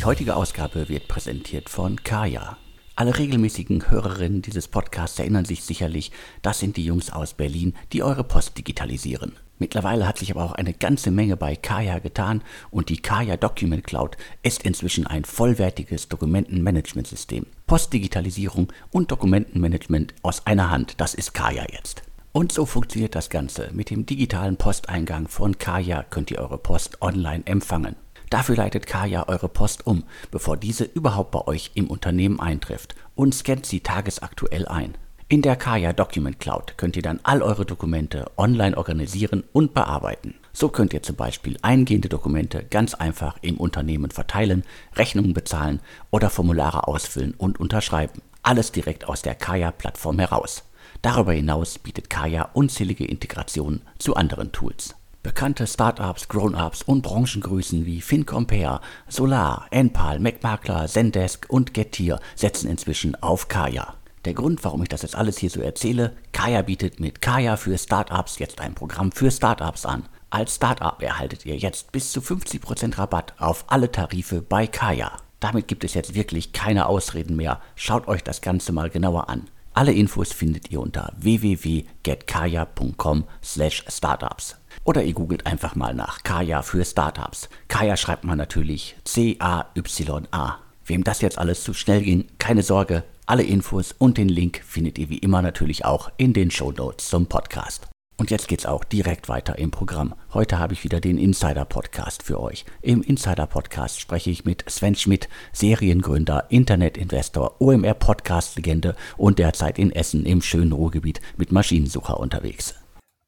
Die heutige Ausgabe wird präsentiert von Kaya. Alle regelmäßigen Hörerinnen dieses Podcasts erinnern sich sicherlich, das sind die Jungs aus Berlin, die eure Post digitalisieren. Mittlerweile hat sich aber auch eine ganze Menge bei Kaya getan und die Kaya Document Cloud ist inzwischen ein vollwertiges Dokumentenmanagementsystem. Postdigitalisierung und Dokumentenmanagement aus einer Hand, das ist Kaya jetzt. Und so funktioniert das Ganze. Mit dem digitalen Posteingang von Kaya könnt ihr eure Post online empfangen. Dafür leitet Kaya eure Post um, bevor diese überhaupt bei euch im Unternehmen eintrifft und scannt sie tagesaktuell ein. In der Kaya Document Cloud könnt ihr dann all eure Dokumente online organisieren und bearbeiten. So könnt ihr zum Beispiel eingehende Dokumente ganz einfach im Unternehmen verteilen, Rechnungen bezahlen oder Formulare ausfüllen und unterschreiben. Alles direkt aus der Kaya-Plattform heraus. Darüber hinaus bietet Kaya unzählige Integrationen zu anderen Tools. Bekannte Startups, Grown-ups und Branchengrößen wie FinCompare, Solar, Enpal, MacMakler, Zendesk und Getir setzen inzwischen auf Kaya. Der Grund, warum ich das jetzt alles hier so erzähle, Kaya bietet mit Kaya für Startups jetzt ein Programm für Startups an. Als Startup erhaltet ihr jetzt bis zu 50% Rabatt auf alle Tarife bei Kaya. Damit gibt es jetzt wirklich keine Ausreden mehr. Schaut euch das Ganze mal genauer an. Alle Infos findet ihr unter www.getkaya.com/startups. Oder ihr googelt einfach mal nach Kaya für Startups. Kaya schreibt man natürlich C-A-Y-A. Wem das jetzt alles zu schnell ging, keine Sorge. Alle Infos und den Link findet ihr wie immer natürlich auch in den Show Notes zum Podcast. Und jetzt geht's auch direkt weiter im Programm. Heute habe ich wieder den Insider Podcast für euch. Im Insider Podcast spreche ich mit Sven Schmidt, Seriengründer, Internetinvestor, OMR Podcast Legende und derzeit in Essen im schönen Ruhrgebiet mit Maschinensucher unterwegs.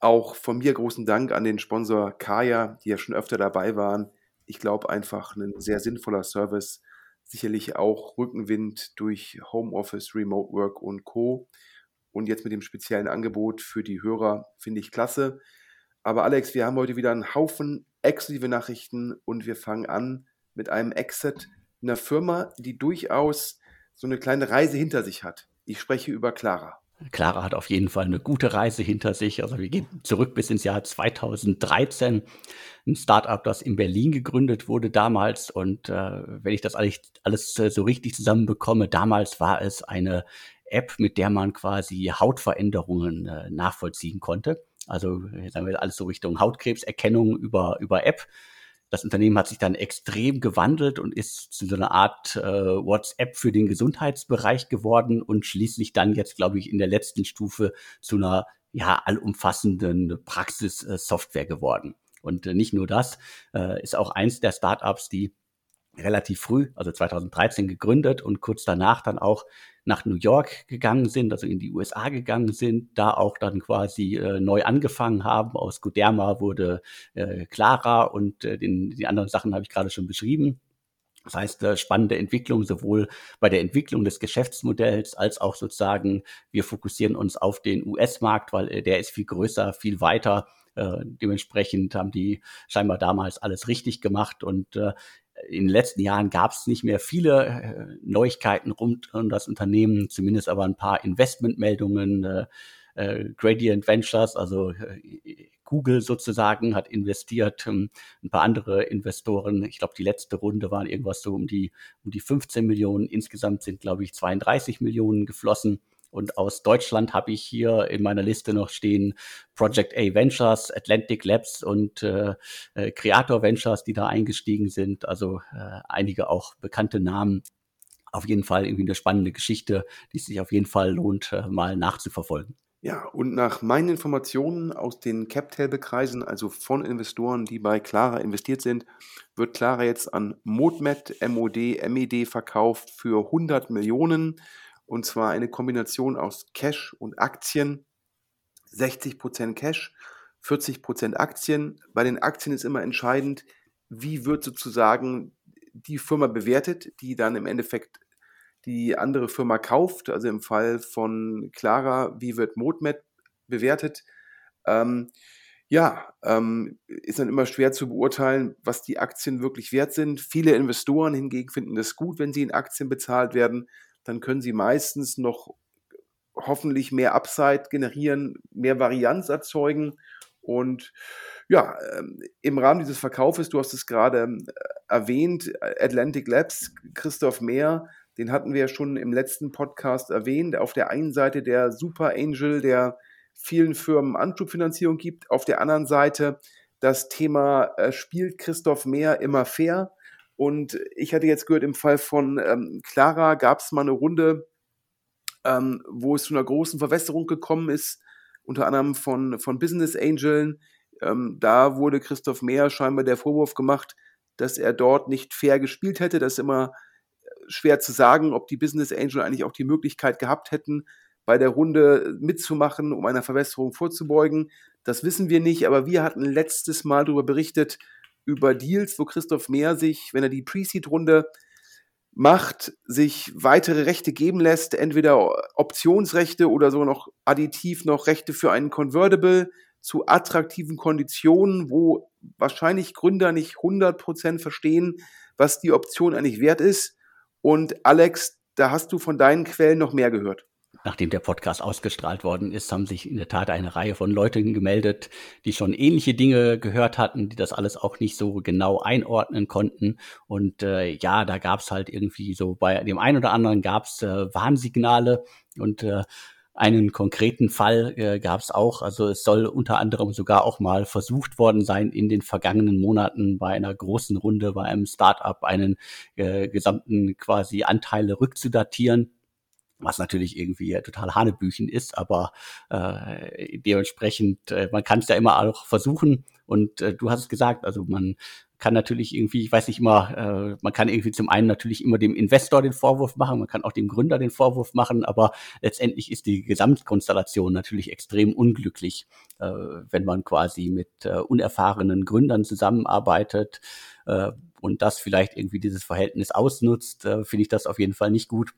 Auch von mir großen Dank an den Sponsor Kaya, die ja schon öfter dabei waren. Ich glaube einfach ein sehr sinnvoller Service. Sicherlich auch Rückenwind durch Homeoffice, Remote Work und Co. Und jetzt mit dem speziellen Angebot für die Hörer finde ich klasse. Aber Alex, wir haben heute wieder einen Haufen exklusive Nachrichten und wir fangen an mit einem Exit einer Firma, die durchaus so eine kleine Reise hinter sich hat. Ich spreche über Clara. Clara hat auf jeden Fall eine gute Reise hinter sich. Also wir gehen zurück bis ins Jahr 2013. Ein Startup, das in Berlin gegründet wurde damals. Und äh, wenn ich das alles, alles so richtig zusammenbekomme, damals war es eine App, mit der man quasi Hautveränderungen äh, nachvollziehen konnte. Also sagen wir alles so Richtung Hautkrebserkennung über, über App. Das Unternehmen hat sich dann extrem gewandelt und ist zu so einer Art äh, WhatsApp für den Gesundheitsbereich geworden und schließlich dann jetzt, glaube ich, in der letzten Stufe zu einer ja allumfassenden Praxissoftware geworden. Und äh, nicht nur das, äh, ist auch eins der Startups, die relativ früh, also 2013 gegründet und kurz danach dann auch nach New York gegangen sind, also in die USA gegangen sind, da auch dann quasi äh, neu angefangen haben. Aus Guderma wurde äh, Clara und äh, den, die anderen Sachen habe ich gerade schon beschrieben. Das heißt, äh, spannende Entwicklung sowohl bei der Entwicklung des Geschäftsmodells als auch sozusagen, wir fokussieren uns auf den US-Markt, weil äh, der ist viel größer, viel weiter. Äh, dementsprechend haben die scheinbar damals alles richtig gemacht und äh, in den letzten Jahren gab es nicht mehr viele äh, Neuigkeiten rund um das Unternehmen, zumindest aber ein paar Investmentmeldungen. Äh, äh, Gradient Ventures, also äh, Google sozusagen, hat investiert, ähm, ein paar andere Investoren. Ich glaube, die letzte Runde waren irgendwas so um die, um die 15 Millionen. Insgesamt sind, glaube ich, 32 Millionen geflossen. Und aus Deutschland habe ich hier in meiner Liste noch stehen Project A Ventures, Atlantic Labs und äh, äh, Creator Ventures, die da eingestiegen sind. Also äh, einige auch bekannte Namen. Auf jeden Fall irgendwie eine spannende Geschichte, die sich auf jeden Fall lohnt, äh, mal nachzuverfolgen. Ja, und nach meinen Informationen aus den Cap-Table-Kreisen, also von Investoren, die bei Clara investiert sind, wird Clara jetzt an Modmed, MOD, MED verkauft für 100 Millionen. Und zwar eine Kombination aus Cash und Aktien. 60% Cash, 40% Aktien. Bei den Aktien ist immer entscheidend, wie wird sozusagen die Firma bewertet, die dann im Endeffekt die andere Firma kauft. Also im Fall von Clara, wie wird Modmed bewertet? Ähm, ja, ähm, ist dann immer schwer zu beurteilen, was die Aktien wirklich wert sind. Viele Investoren hingegen finden es gut, wenn sie in Aktien bezahlt werden dann können Sie meistens noch hoffentlich mehr Upside generieren, mehr Varianz erzeugen und Ja, ähm, im Rahmen dieses Verkaufes, du hast es gerade ähm, erwähnt, Atlantic Labs, Christoph Mehr, den hatten wir ja schon im letzten Podcast erwähnt. Auf der einen Seite der Super Angel, der vielen Firmen Anschubfinanzierung gibt, auf der anderen Seite das Thema, äh, spielt Christoph Mehr immer fair? Und ich hatte jetzt gehört, im Fall von ähm, Clara gab es mal eine Runde, ähm, wo es zu einer großen Verwässerung gekommen ist, unter anderem von, von Business Angeln, ähm, da wurde Christoph Mehr scheinbar der Vorwurf gemacht, dass er dort nicht fair gespielt hätte. Das ist immer äh, schwer zu sagen, ob die Business Angel eigentlich auch die Möglichkeit gehabt hätten, bei der Runde mitzumachen, um einer Verwässerung vorzubeugen. Das wissen wir nicht, aber wir hatten letztes Mal darüber berichtet, über Deals, wo Christoph Mehr sich, wenn er die Pre-Seed-Runde macht, sich weitere Rechte geben lässt, entweder Optionsrechte oder so noch additiv noch Rechte für einen Convertible zu attraktiven Konditionen, wo wahrscheinlich Gründer nicht 100% verstehen, was die Option eigentlich wert ist. Und Alex, da hast du von deinen Quellen noch mehr gehört. Nachdem der Podcast ausgestrahlt worden ist, haben sich in der Tat eine Reihe von Leuten gemeldet, die schon ähnliche Dinge gehört hatten, die das alles auch nicht so genau einordnen konnten. Und äh, ja, da gab es halt irgendwie so bei dem einen oder anderen gab es äh, Warnsignale und äh, einen konkreten Fall äh, gab es auch. Also es soll unter anderem sogar auch mal versucht worden sein, in den vergangenen Monaten bei einer großen Runde bei einem Startup einen äh, gesamten quasi Anteile rückzudatieren was natürlich irgendwie total Hanebüchen ist, aber äh, dementsprechend, äh, man kann es ja immer auch versuchen. Und äh, du hast es gesagt, also man kann natürlich irgendwie, ich weiß nicht immer, äh, man kann irgendwie zum einen natürlich immer dem Investor den Vorwurf machen, man kann auch dem Gründer den Vorwurf machen, aber letztendlich ist die Gesamtkonstellation natürlich extrem unglücklich, äh, wenn man quasi mit äh, unerfahrenen Gründern zusammenarbeitet äh, und das vielleicht irgendwie dieses Verhältnis ausnutzt, äh, finde ich das auf jeden Fall nicht gut.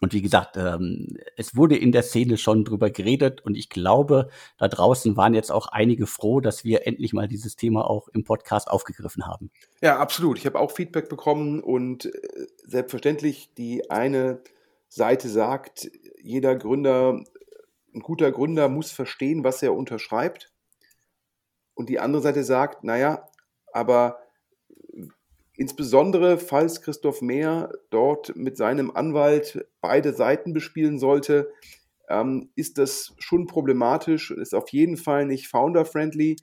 Und wie gesagt, ähm, es wurde in der Szene schon drüber geredet und ich glaube, da draußen waren jetzt auch einige froh, dass wir endlich mal dieses Thema auch im Podcast aufgegriffen haben. Ja, absolut. Ich habe auch Feedback bekommen und äh, selbstverständlich die eine Seite sagt, jeder Gründer, ein guter Gründer muss verstehen, was er unterschreibt. Und die andere Seite sagt, naja, aber Insbesondere, falls Christoph Mehr dort mit seinem Anwalt beide Seiten bespielen sollte, ähm, ist das schon problematisch, ist auf jeden Fall nicht founder-friendly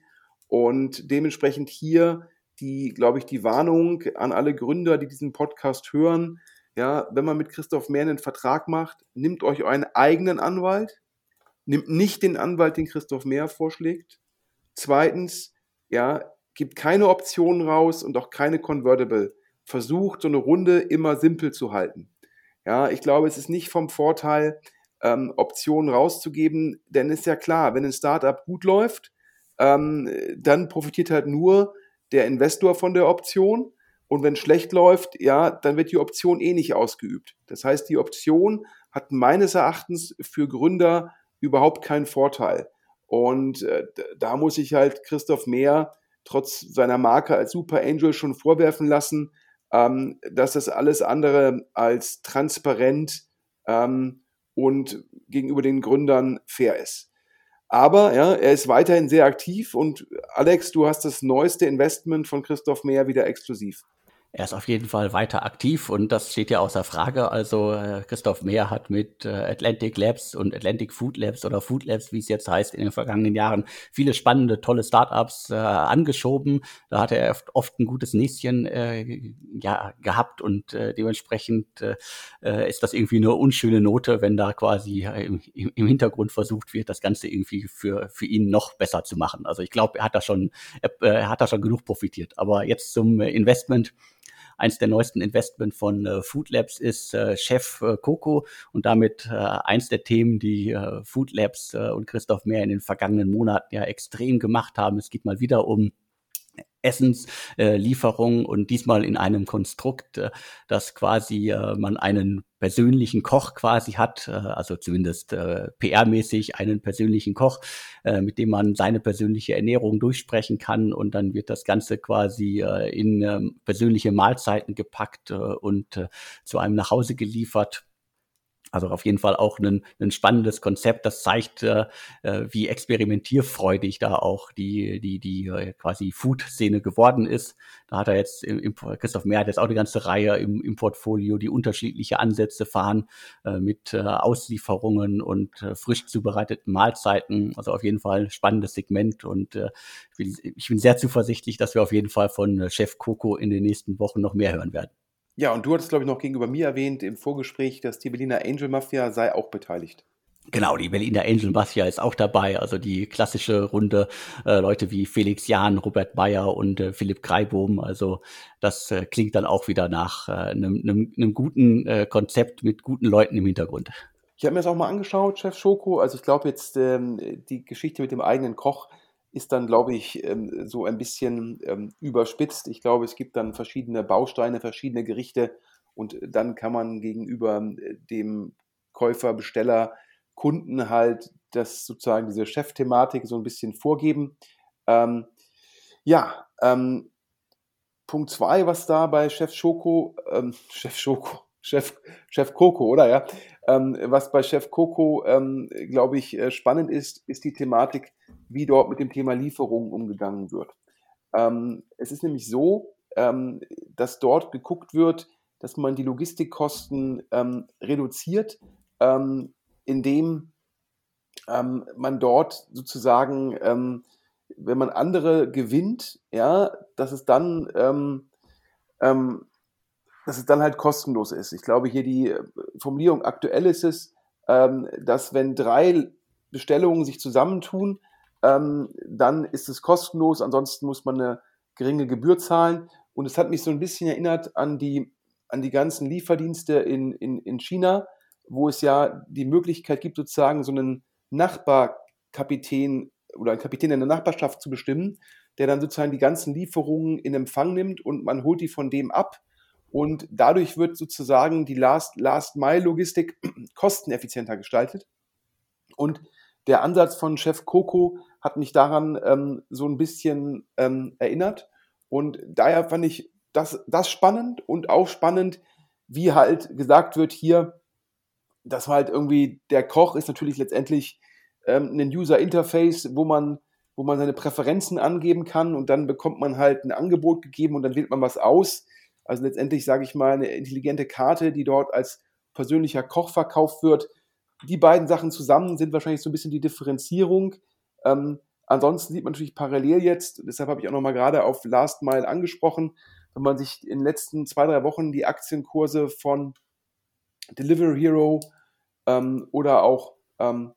und dementsprechend hier die, glaube ich, die Warnung an alle Gründer, die diesen Podcast hören. Ja, wenn man mit Christoph Mehr einen Vertrag macht, nimmt euch euren eigenen Anwalt, nimmt nicht den Anwalt, den Christoph Mehr vorschlägt. Zweitens, ja, gibt keine Optionen raus und auch keine Convertible. Versucht so eine Runde immer simpel zu halten. Ja, ich glaube, es ist nicht vom Vorteil, ähm, Optionen rauszugeben, denn ist ja klar, wenn ein Startup gut läuft, ähm, dann profitiert halt nur der Investor von der Option. Und wenn schlecht läuft, ja, dann wird die Option eh nicht ausgeübt. Das heißt, die Option hat meines Erachtens für Gründer überhaupt keinen Vorteil. Und äh, da muss ich halt Christoph Mehr trotz seiner Marke als Super Angel schon vorwerfen lassen, ähm, dass das alles andere als transparent ähm, und gegenüber den Gründern fair ist. Aber ja, er ist weiterhin sehr aktiv und Alex, du hast das neueste Investment von Christoph Meyer wieder exklusiv. Er ist auf jeden Fall weiter aktiv und das steht ja außer Frage. Also äh, Christoph Mehr hat mit äh, Atlantic Labs und Atlantic Food Labs oder Food Labs, wie es jetzt heißt, in den vergangenen Jahren viele spannende, tolle Startups äh, angeschoben. Da hat er oft, oft ein gutes Näschen äh, ja, gehabt und äh, dementsprechend äh, äh ist das irgendwie eine unschöne Note, wenn da quasi im, im Hintergrund versucht wird, das Ganze irgendwie für, für ihn noch besser zu machen. Also ich glaube, er hat da schon, er, er hat da schon genug profitiert. Aber jetzt zum Investment. Eins der neuesten Investment von äh, Food Labs ist äh, Chef äh, Coco und damit äh, eins der Themen, die äh, Food Labs äh, und Christoph Mehr in den vergangenen Monaten ja extrem gemacht haben. Es geht mal wieder um Essenslieferung äh, und diesmal in einem Konstrukt, äh, dass quasi äh, man einen persönlichen Koch quasi hat, äh, also zumindest äh, PR-mäßig einen persönlichen Koch, äh, mit dem man seine persönliche Ernährung durchsprechen kann und dann wird das Ganze quasi äh, in ähm, persönliche Mahlzeiten gepackt äh, und äh, zu einem nach Hause geliefert. Also auf jeden Fall auch ein, ein spannendes Konzept, das zeigt, äh, äh, wie experimentierfreudig da auch die, die, die äh, quasi Food-Szene geworden ist. Da hat er jetzt, im, Christoph Mehr hat jetzt auch eine ganze Reihe im, im Portfolio, die unterschiedliche Ansätze fahren äh, mit äh, Auslieferungen und äh, frisch zubereiteten Mahlzeiten. Also auf jeden Fall ein spannendes Segment und äh, ich, bin, ich bin sehr zuversichtlich, dass wir auf jeden Fall von äh, Chef Coco in den nächsten Wochen noch mehr hören werden. Ja, und du hattest, glaube ich, noch gegenüber mir erwähnt im Vorgespräch, dass die Berliner Angel Mafia sei auch beteiligt. Genau, die Berliner Angel Mafia ist auch dabei, also die klassische Runde äh, Leute wie Felix Jahn, Robert Bayer und äh, Philipp Kreibohm. Also das äh, klingt dann auch wieder nach einem äh, einem guten äh, Konzept mit guten Leuten im Hintergrund. Ich habe mir das auch mal angeschaut, Chef Schoko. Also ich glaube jetzt ähm, die Geschichte mit dem eigenen Koch ist dann, glaube ich, ähm, so ein bisschen ähm, überspitzt. Ich glaube, es gibt dann verschiedene Bausteine, verschiedene Gerichte und dann kann man gegenüber äh, dem Käufer, Besteller, Kunden halt das sozusagen diese Chefthematik so ein bisschen vorgeben. Ähm, ja, ähm, Punkt zwei, was da bei Chef Schoko, ähm, Chef Schoko, Chef, Chef Coco, oder ja? Ähm, was bei Chef Coco, ähm, glaube ich, äh, spannend ist, ist die Thematik, wie dort mit dem Thema Lieferungen umgegangen wird. Ähm, es ist nämlich so, ähm, dass dort geguckt wird, dass man die Logistikkosten ähm, reduziert, ähm, indem man dort sozusagen, wenn man andere gewinnt, ja, dass es dann dass es dann halt kostenlos ist. Ich glaube, hier die äh, Formulierung aktuell ist es, ähm, dass wenn drei Bestellungen sich zusammentun, ähm, dann ist es kostenlos, ansonsten muss man eine geringe Gebühr zahlen. Und es hat mich so ein bisschen erinnert an die, an die ganzen Lieferdienste in, in, in China, wo es ja die Möglichkeit gibt, sozusagen so einen Nachbarkapitän oder einen Kapitän in der Nachbarschaft zu bestimmen, der dann sozusagen die ganzen Lieferungen in Empfang nimmt und man holt die von dem ab und dadurch wird sozusagen die Last-Mile-Logistik kosteneffizienter gestaltet. Und der Ansatz von Chef Coco hat mich daran ähm, so ein bisschen ähm, erinnert. Und daher fand ich das, das spannend und auch spannend, wie halt gesagt wird hier, dass halt irgendwie der Koch ist natürlich letztendlich ähm, ein User Interface, wo man, wo man seine Präferenzen angeben kann und dann bekommt man halt ein Angebot gegeben und dann wählt man was aus. Also letztendlich sage ich mal eine intelligente Karte, die dort als persönlicher Koch verkauft wird. Die beiden Sachen zusammen sind wahrscheinlich so ein bisschen die Differenzierung. Ähm, ansonsten sieht man natürlich parallel jetzt, deshalb habe ich auch nochmal gerade auf Last Mile angesprochen, wenn man sich in den letzten zwei, drei Wochen die Aktienkurse von Delivery Hero ähm, oder auch ähm,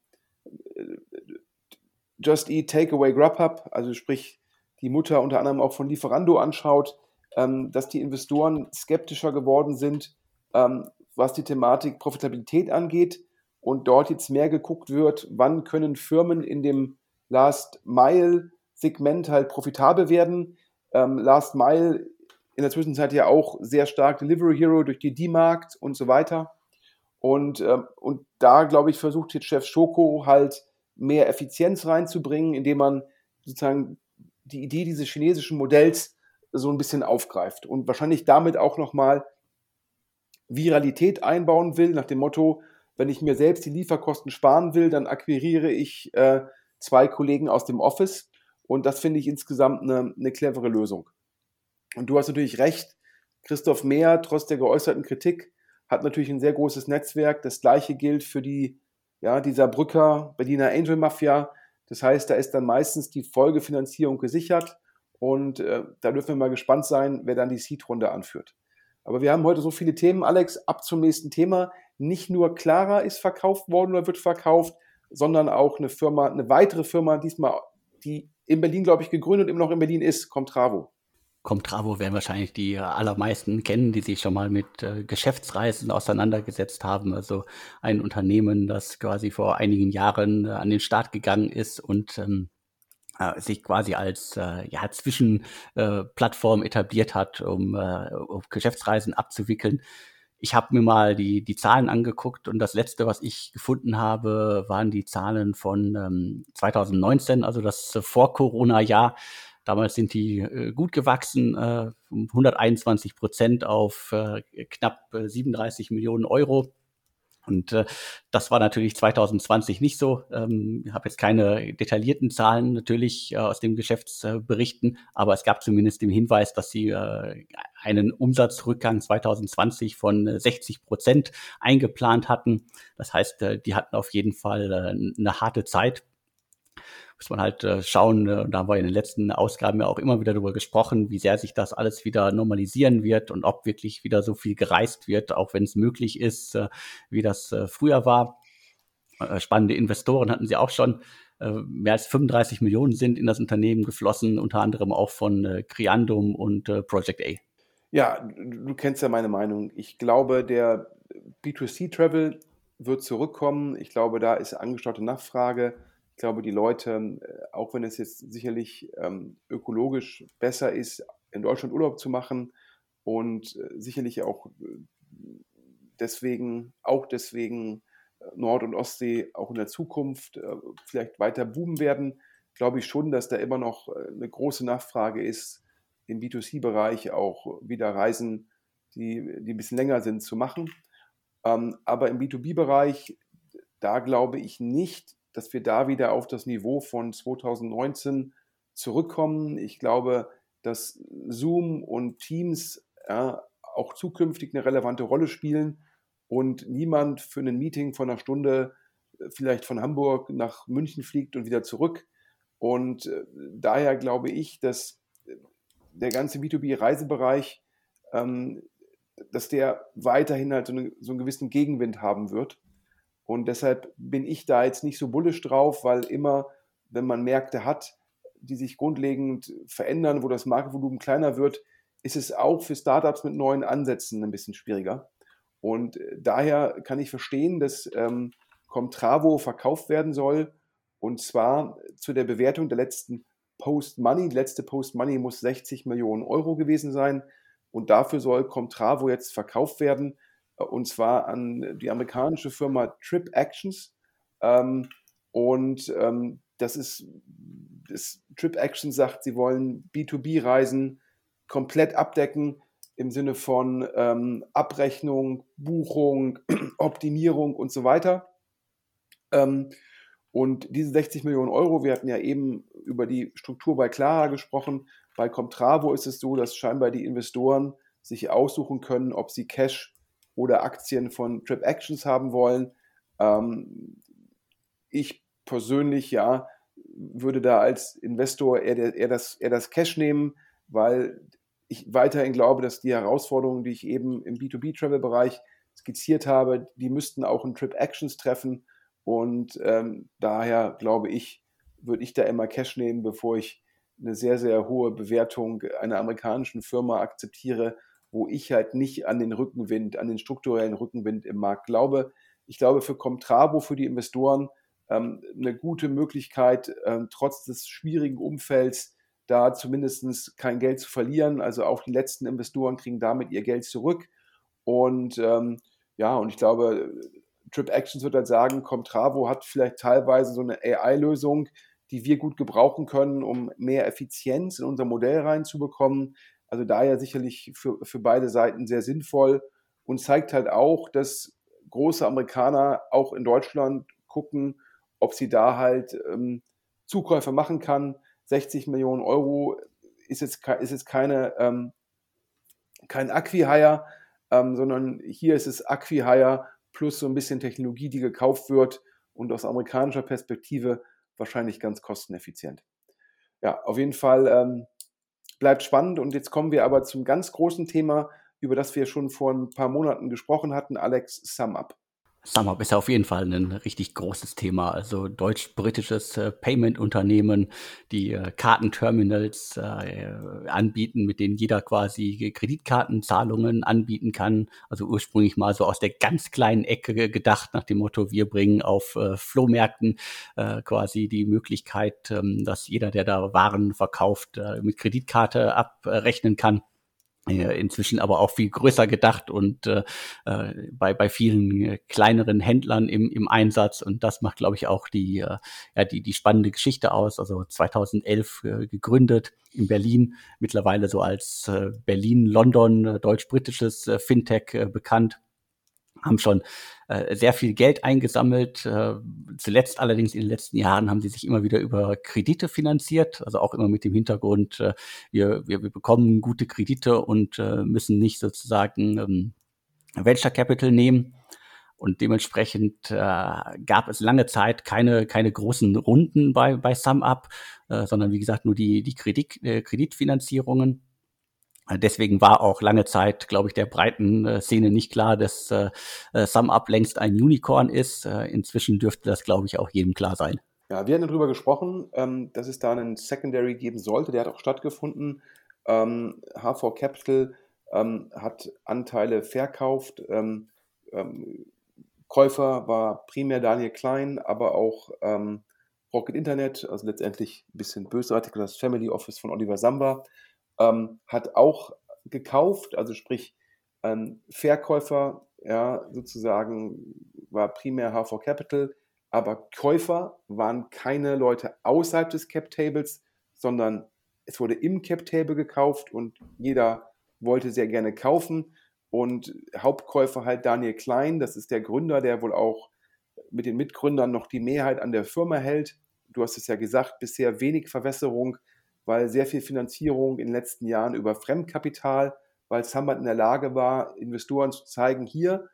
Just Eat Takeaway Grubhub, also sprich die Mutter unter anderem auch von Lieferando anschaut, ähm, dass die Investoren skeptischer geworden sind, ähm, was die Thematik Profitabilität angeht und dort jetzt mehr geguckt wird, wann können Firmen in dem Last Mile Segment halt profitabel werden. Ähm, Last Mile in der Zwischenzeit ja auch sehr stark Delivery Hero durch die D-Markt und so weiter. Und, ähm, und da, glaube ich, versucht jetzt Chef Schoko halt mehr Effizienz reinzubringen, indem man sozusagen die Idee dieses chinesischen Modells so ein bisschen aufgreift und wahrscheinlich damit auch nochmal Viralität einbauen will, nach dem Motto, wenn ich mir selbst die Lieferkosten sparen will, dann akquiriere ich äh, zwei Kollegen aus dem Office und das finde ich insgesamt eine, eine clevere Lösung. Und du hast natürlich recht, Christoph Mehr, trotz der geäußerten Kritik, hat natürlich ein sehr großes Netzwerk. Das gleiche gilt für die, ja, dieser Brücker Berliner Angel Mafia. Das heißt, da ist dann meistens die Folgefinanzierung gesichert. Und äh, da dürfen wir mal gespannt sein, wer dann die Seed-Runde anführt. Aber wir haben heute so viele Themen, Alex, ab zum nächsten Thema. Nicht nur Clara ist verkauft worden oder wird verkauft, sondern auch eine Firma, eine weitere Firma, diesmal, die in Berlin, glaube ich, gegründet und immer noch in Berlin ist, Comtravo. Comtravo werden wahrscheinlich die allermeisten kennen, die sich schon mal mit äh, Geschäftsreisen auseinandergesetzt haben. Also ein Unternehmen, das quasi vor einigen Jahren äh, an den Start gegangen ist und ähm, äh, sich quasi als äh, ja, Zwischenplattform äh, etabliert hat, um, äh, um Geschäftsreisen abzuwickeln. Ich habe mir mal die, die Zahlen angeguckt und das letzte, was ich gefunden habe, waren die Zahlen von ähm, 2019, also das äh, Vor-Corona-Jahr. Damals sind die äh, gut gewachsen, äh, 121 Prozent auf äh, knapp 37 Millionen Euro. Und äh, das war natürlich 2020 nicht so. Ähm, ich habe jetzt keine detaillierten Zahlen natürlich äh, aus dem Geschäftsberichten, aber es gab zumindest den Hinweis, dass sie äh, einen Umsatzrückgang 2020 von 60 äh, Prozent eingeplant hatten. Das heißt, äh, die hatten auf jeden Fall äh, eine harte Zeit muss man halt äh, schauen, äh, da haben wir in den letzten Ausgaben ja auch immer wieder darüber gesprochen, wie sehr sich das alles wieder normalisieren wird und ob wirklich wieder so viel gereist wird, auch wenn es möglich ist, äh, wie das äh, früher war. Äh, spannende Investoren hatten sie auch schon. Äh, mehr als 35 Millionen sind in das Unternehmen geflossen, unter anderem auch von Criandum und Project A. Ja, du kennst ja meine Meinung. Ich glaube, der B2C-Travel wird zurückkommen. Ich glaube, da ist angestaute Nachfrage glaube, die Leute, äh, auch wenn es jetzt sicherlich ähm, ökologisch besser ist, in Deutschland Urlaub zu machen und äh, sicherlich auch äh, deswegen, auch deswegen Nord- und Ostsee auch in der Zukunft vielleicht weiter boomen werden, glaube ich schon, dass da immer noch eine große Nachfrage ist, im B2C-Bereich auch wieder Reisen, die, die ein bisschen länger sind, zu machen. Ähm, aber im B2B-Bereich, da glaube ich nicht, dass wir da wieder auf das Niveau von 2019 zurückkommen. Ich glaube, dass Zoom und Teams ja, auch zukünftig eine relevante Rolle spielen und niemand für ein Meeting von einer Stunde äh, vielleicht von Hamburg nach München fliegt und wieder zurück. Und äh, daher glaube ich, dass äh, der ganze B2B-Reisebereich, ähm, dass der weiterhin halt so, eine, so einen gewissen Gegenwind haben wird. Und deshalb bin ich da jetzt nicht so bullisch drauf, weil immer, wenn man Märkte hat, die sich grundlegend verändern, wo das Marktvolumen kleiner wird, ist es auch für Startups mit neuen Ansätzen ein bisschen schwieriger. Und äh, daher kann ich verstehen, dass ähm, Comtravo verkauft werden soll. Und zwar zu der Bewertung der letzten Post-Money. Die letzte Post-Money muss 60 Millionen Euro gewesen sein. Und dafür soll Comtravo jetzt verkauft werden und zwar an die amerikanische Firma Trip Actions. Ähm, und ähm, das ist, das Trip Actions sagt, sie wollen B2B-Reisen komplett abdecken im Sinne von ähm, Abrechnung, Buchung, Optimierung und so weiter. Ähm, und diese 60 Millionen Euro, wir hatten ja eben über die Struktur bei Clara gesprochen. Bei Comtravo ist es so, dass scheinbar die Investoren sich aussuchen können, ob sie Cash oder Aktien von Trip Actions haben wollen. Ähm, ich persönlich, ja, würde da als Investor eher, eher, das, eher das Cash nehmen, weil ich weiterhin glaube, dass die Herausforderungen, die ich eben im B2B-Travel-Bereich skizziert habe, die müssten auch in Trip Actions treffen. Und ähm, daher glaube ich, würde ich da immer Cash nehmen, bevor ich eine sehr, sehr hohe Bewertung einer amerikanischen Firma akzeptiere, wo ich halt nicht an den Rückenwind, an den strukturellen Rückenwind im Markt glaube. Ich glaube, für Comtrabo, für die Investoren, ähm, eine gute Möglichkeit, ähm, trotz des schwierigen Umfelds da zumindest kein Geld zu verlieren. Also auch die letzten Investoren kriegen damit ihr Geld zurück. Und ähm, ja, und ich glaube, Trip Actions wird halt sagen, Comtravo hat vielleicht teilweise so eine AI-Lösung, die wir gut gebrauchen können, um mehr Effizienz in unser Modell reinzubekommen. Also daher sicherlich für, für beide Seiten sehr sinnvoll und zeigt halt auch, dass große Amerikaner auch in Deutschland gucken, ob sie da halt ähm, Zukäufe machen kann. 60 Millionen Euro ist jetzt, ist jetzt keine, ähm, kein Acquihire, ähm, sondern hier ist es Acquihire plus so ein bisschen Technologie, die gekauft wird und aus amerikanischer Perspektive wahrscheinlich ganz kosteneffizient. Ja, auf jeden Fall ähm, bleibt spannend. Und jetzt kommen wir aber zum ganz großen Thema, über das wir schon vor ein paar Monaten gesprochen hatten, Alex, Sum Up. SumUp ist ja auf jeden Fall ein richtig großes Thema. Also deutsch-britisches äh, Payment-Unternehmen, die äh, Kartenterminals äh, anbieten, mit denen jeder quasi Kreditkartenzahlungen anbieten kann. Also ursprünglich mal so aus der ganz kleinen Ecke gedacht, nach dem Motto, wir bringen auf äh, Flohmärkten äh, quasi die Möglichkeit, ähm, dass jeder, der da Waren verkauft, äh, mit Kreditkarte abrechnen kann. Äh, inzwischen aber auch viel größer gedacht und äh, äh bei, bei vielen äh, kleineren Händlern im, im Einsatz. Und das macht, glaube ich, auch die, äh, ja, die, die spannende Geschichte aus. Also 2011 äh, gegründet in Berlin, mittlerweile so als äh, Berlin-London, deutsch-britisches äh, Fintech äh, bekannt haben schon äh, sehr viel Geld eingesammelt. Äh, zuletzt allerdings in den letzten Jahren haben sie sich immer wieder über Kredite finanziert, also auch immer mit dem Hintergrund, äh, wir, wir, wir bekommen gute Kredite und äh, müssen nicht sozusagen ähm, Venture Capital nehmen. Und dementsprechend äh, gab es lange Zeit keine, keine großen Runden bei, bei SumUp, äh, sondern wie gesagt nur die, die Kredit, äh, Kreditfinanzierungen. Deswegen war auch lange Zeit, glaube ich, der breiten äh, Szene nicht klar, dass äh, äh SumUp längst ein Unicorn ist. Äh, inzwischen dürfte das, glaube ich, auch jedem klar sein. Ja, wir hatten darüber gesprochen, ähm, dass es da einen Secondary geben sollte. Der hat auch stattgefunden. Ähm, HV Capital ähm, hat Anteile verkauft. Ähm, ähm, Käufer war primär Daniel Klein, aber auch ähm, Rocket Internet, also letztendlich ein bisschen bösartig, das Family Office von Oliver Samba, ähm, hat auch gekauft, also sprich ähm, Verkäufer, ja, sozusagen war primär HV Capital, aber Käufer waren keine Leute außerhalb des Cap Tables, sondern es wurde im Cap Table gekauft und jeder wollte sehr gerne kaufen und Hauptkäufer halt Daniel Klein, das ist der Gründer, der wohl auch mit den Mitgründern noch die Mehrheit an der Firma hält. Du hast es ja gesagt, bisher wenig Verwässerung, weil sehr viel Finanzierung in den letzten Jahren über Fremdkapital, weil Samband in der Lage war, Investoren zu zeigen, hier,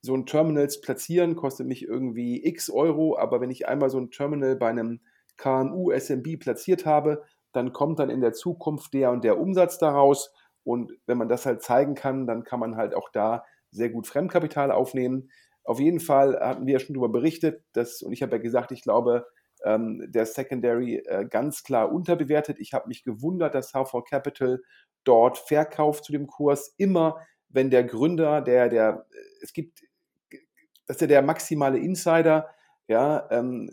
so ein Terminals platzieren kostet mich irgendwie x Euro, aber wenn ich einmal so ein Terminal bei einem KMU SMB platziert habe, dann kommt dann in der Zukunft der und der Umsatz daraus und wenn man das halt zeigen kann, dann kann man halt auch da sehr gut Fremdkapital aufnehmen. Auf jeden Fall hatten wir ja schon darüber berichtet, dass, und ich habe ja gesagt, ich glaube, ähm, der Secondary äh, ganz klar unterbewertet. Ich habe mich gewundert, dass HV Capital dort verkauft zu dem Kurs. Immer wenn der Gründer, der, der, äh, es gibt, das ist ja der maximale Insider, ja, ähm,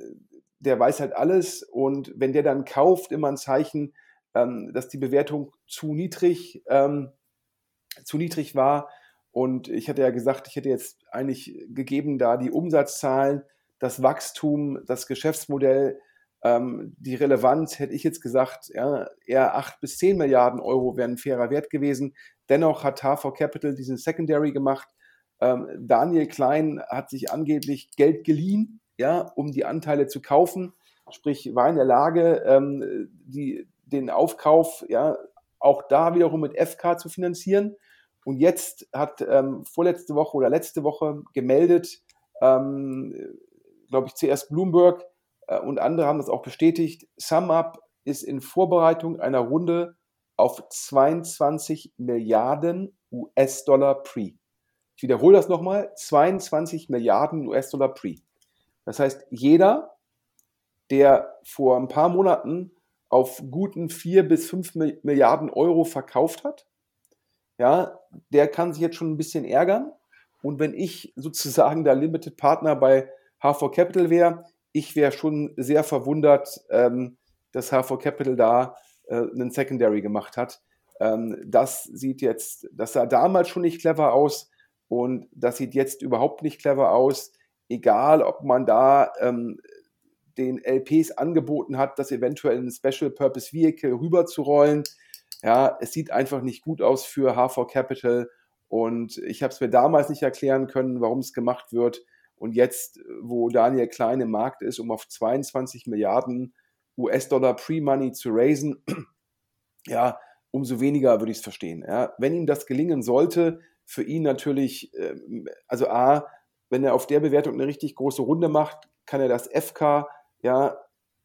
der weiß halt alles und wenn der dann kauft, immer ein Zeichen, ähm, dass die Bewertung zu niedrig, ähm, zu niedrig war. Und ich hatte ja gesagt, ich hätte jetzt eigentlich gegeben, da die Umsatzzahlen, das Wachstum, das Geschäftsmodell, ähm, die Relevanz, hätte ich jetzt gesagt, ja, eher 8 bis 10 Milliarden Euro wären ein fairer Wert gewesen. Dennoch hat HV Capital diesen Secondary gemacht. Ähm, Daniel Klein hat sich angeblich Geld geliehen, ja, um die Anteile zu kaufen. Sprich, war in der Lage, ähm, die, den Aufkauf ja auch da wiederum mit FK zu finanzieren. Und jetzt hat ähm, vorletzte Woche oder letzte Woche gemeldet, ähm, glaube ich, zuerst Bloomberg äh, und andere haben das auch bestätigt. SumUp ist in Vorbereitung einer Runde auf 22 Milliarden US-Dollar pre. Ich wiederhole das nochmal, 22 Milliarden US-Dollar pre. Das heißt, jeder, der vor ein paar Monaten auf guten 4 bis 5 Milliarden Euro verkauft hat, ja, der kann sich jetzt schon ein bisschen ärgern. Und wenn ich sozusagen der Limited Partner bei HV Capital wäre, ich wäre schon sehr verwundert, ähm, dass HV Capital da äh, einen Secondary gemacht hat. Ähm, das sieht jetzt, das sah damals schon nicht clever aus und das sieht jetzt überhaupt nicht clever aus. Egal, ob man da ähm, den LPs angeboten hat, das eventuell in ein Special Purpose Vehicle rüberzurollen. Ja, es sieht einfach nicht gut aus für HV Capital und ich habe es mir damals nicht erklären können, warum es gemacht wird. Und jetzt, wo Daniel Klein im Markt ist, um auf 22 Milliarden US-Dollar Pre-Money zu raisen, ja, umso weniger würde ich es verstehen. Ja. Wenn ihm das gelingen sollte, für ihn natürlich, ähm, also A, wenn er auf der Bewertung eine richtig große Runde macht, kann er das FK ja,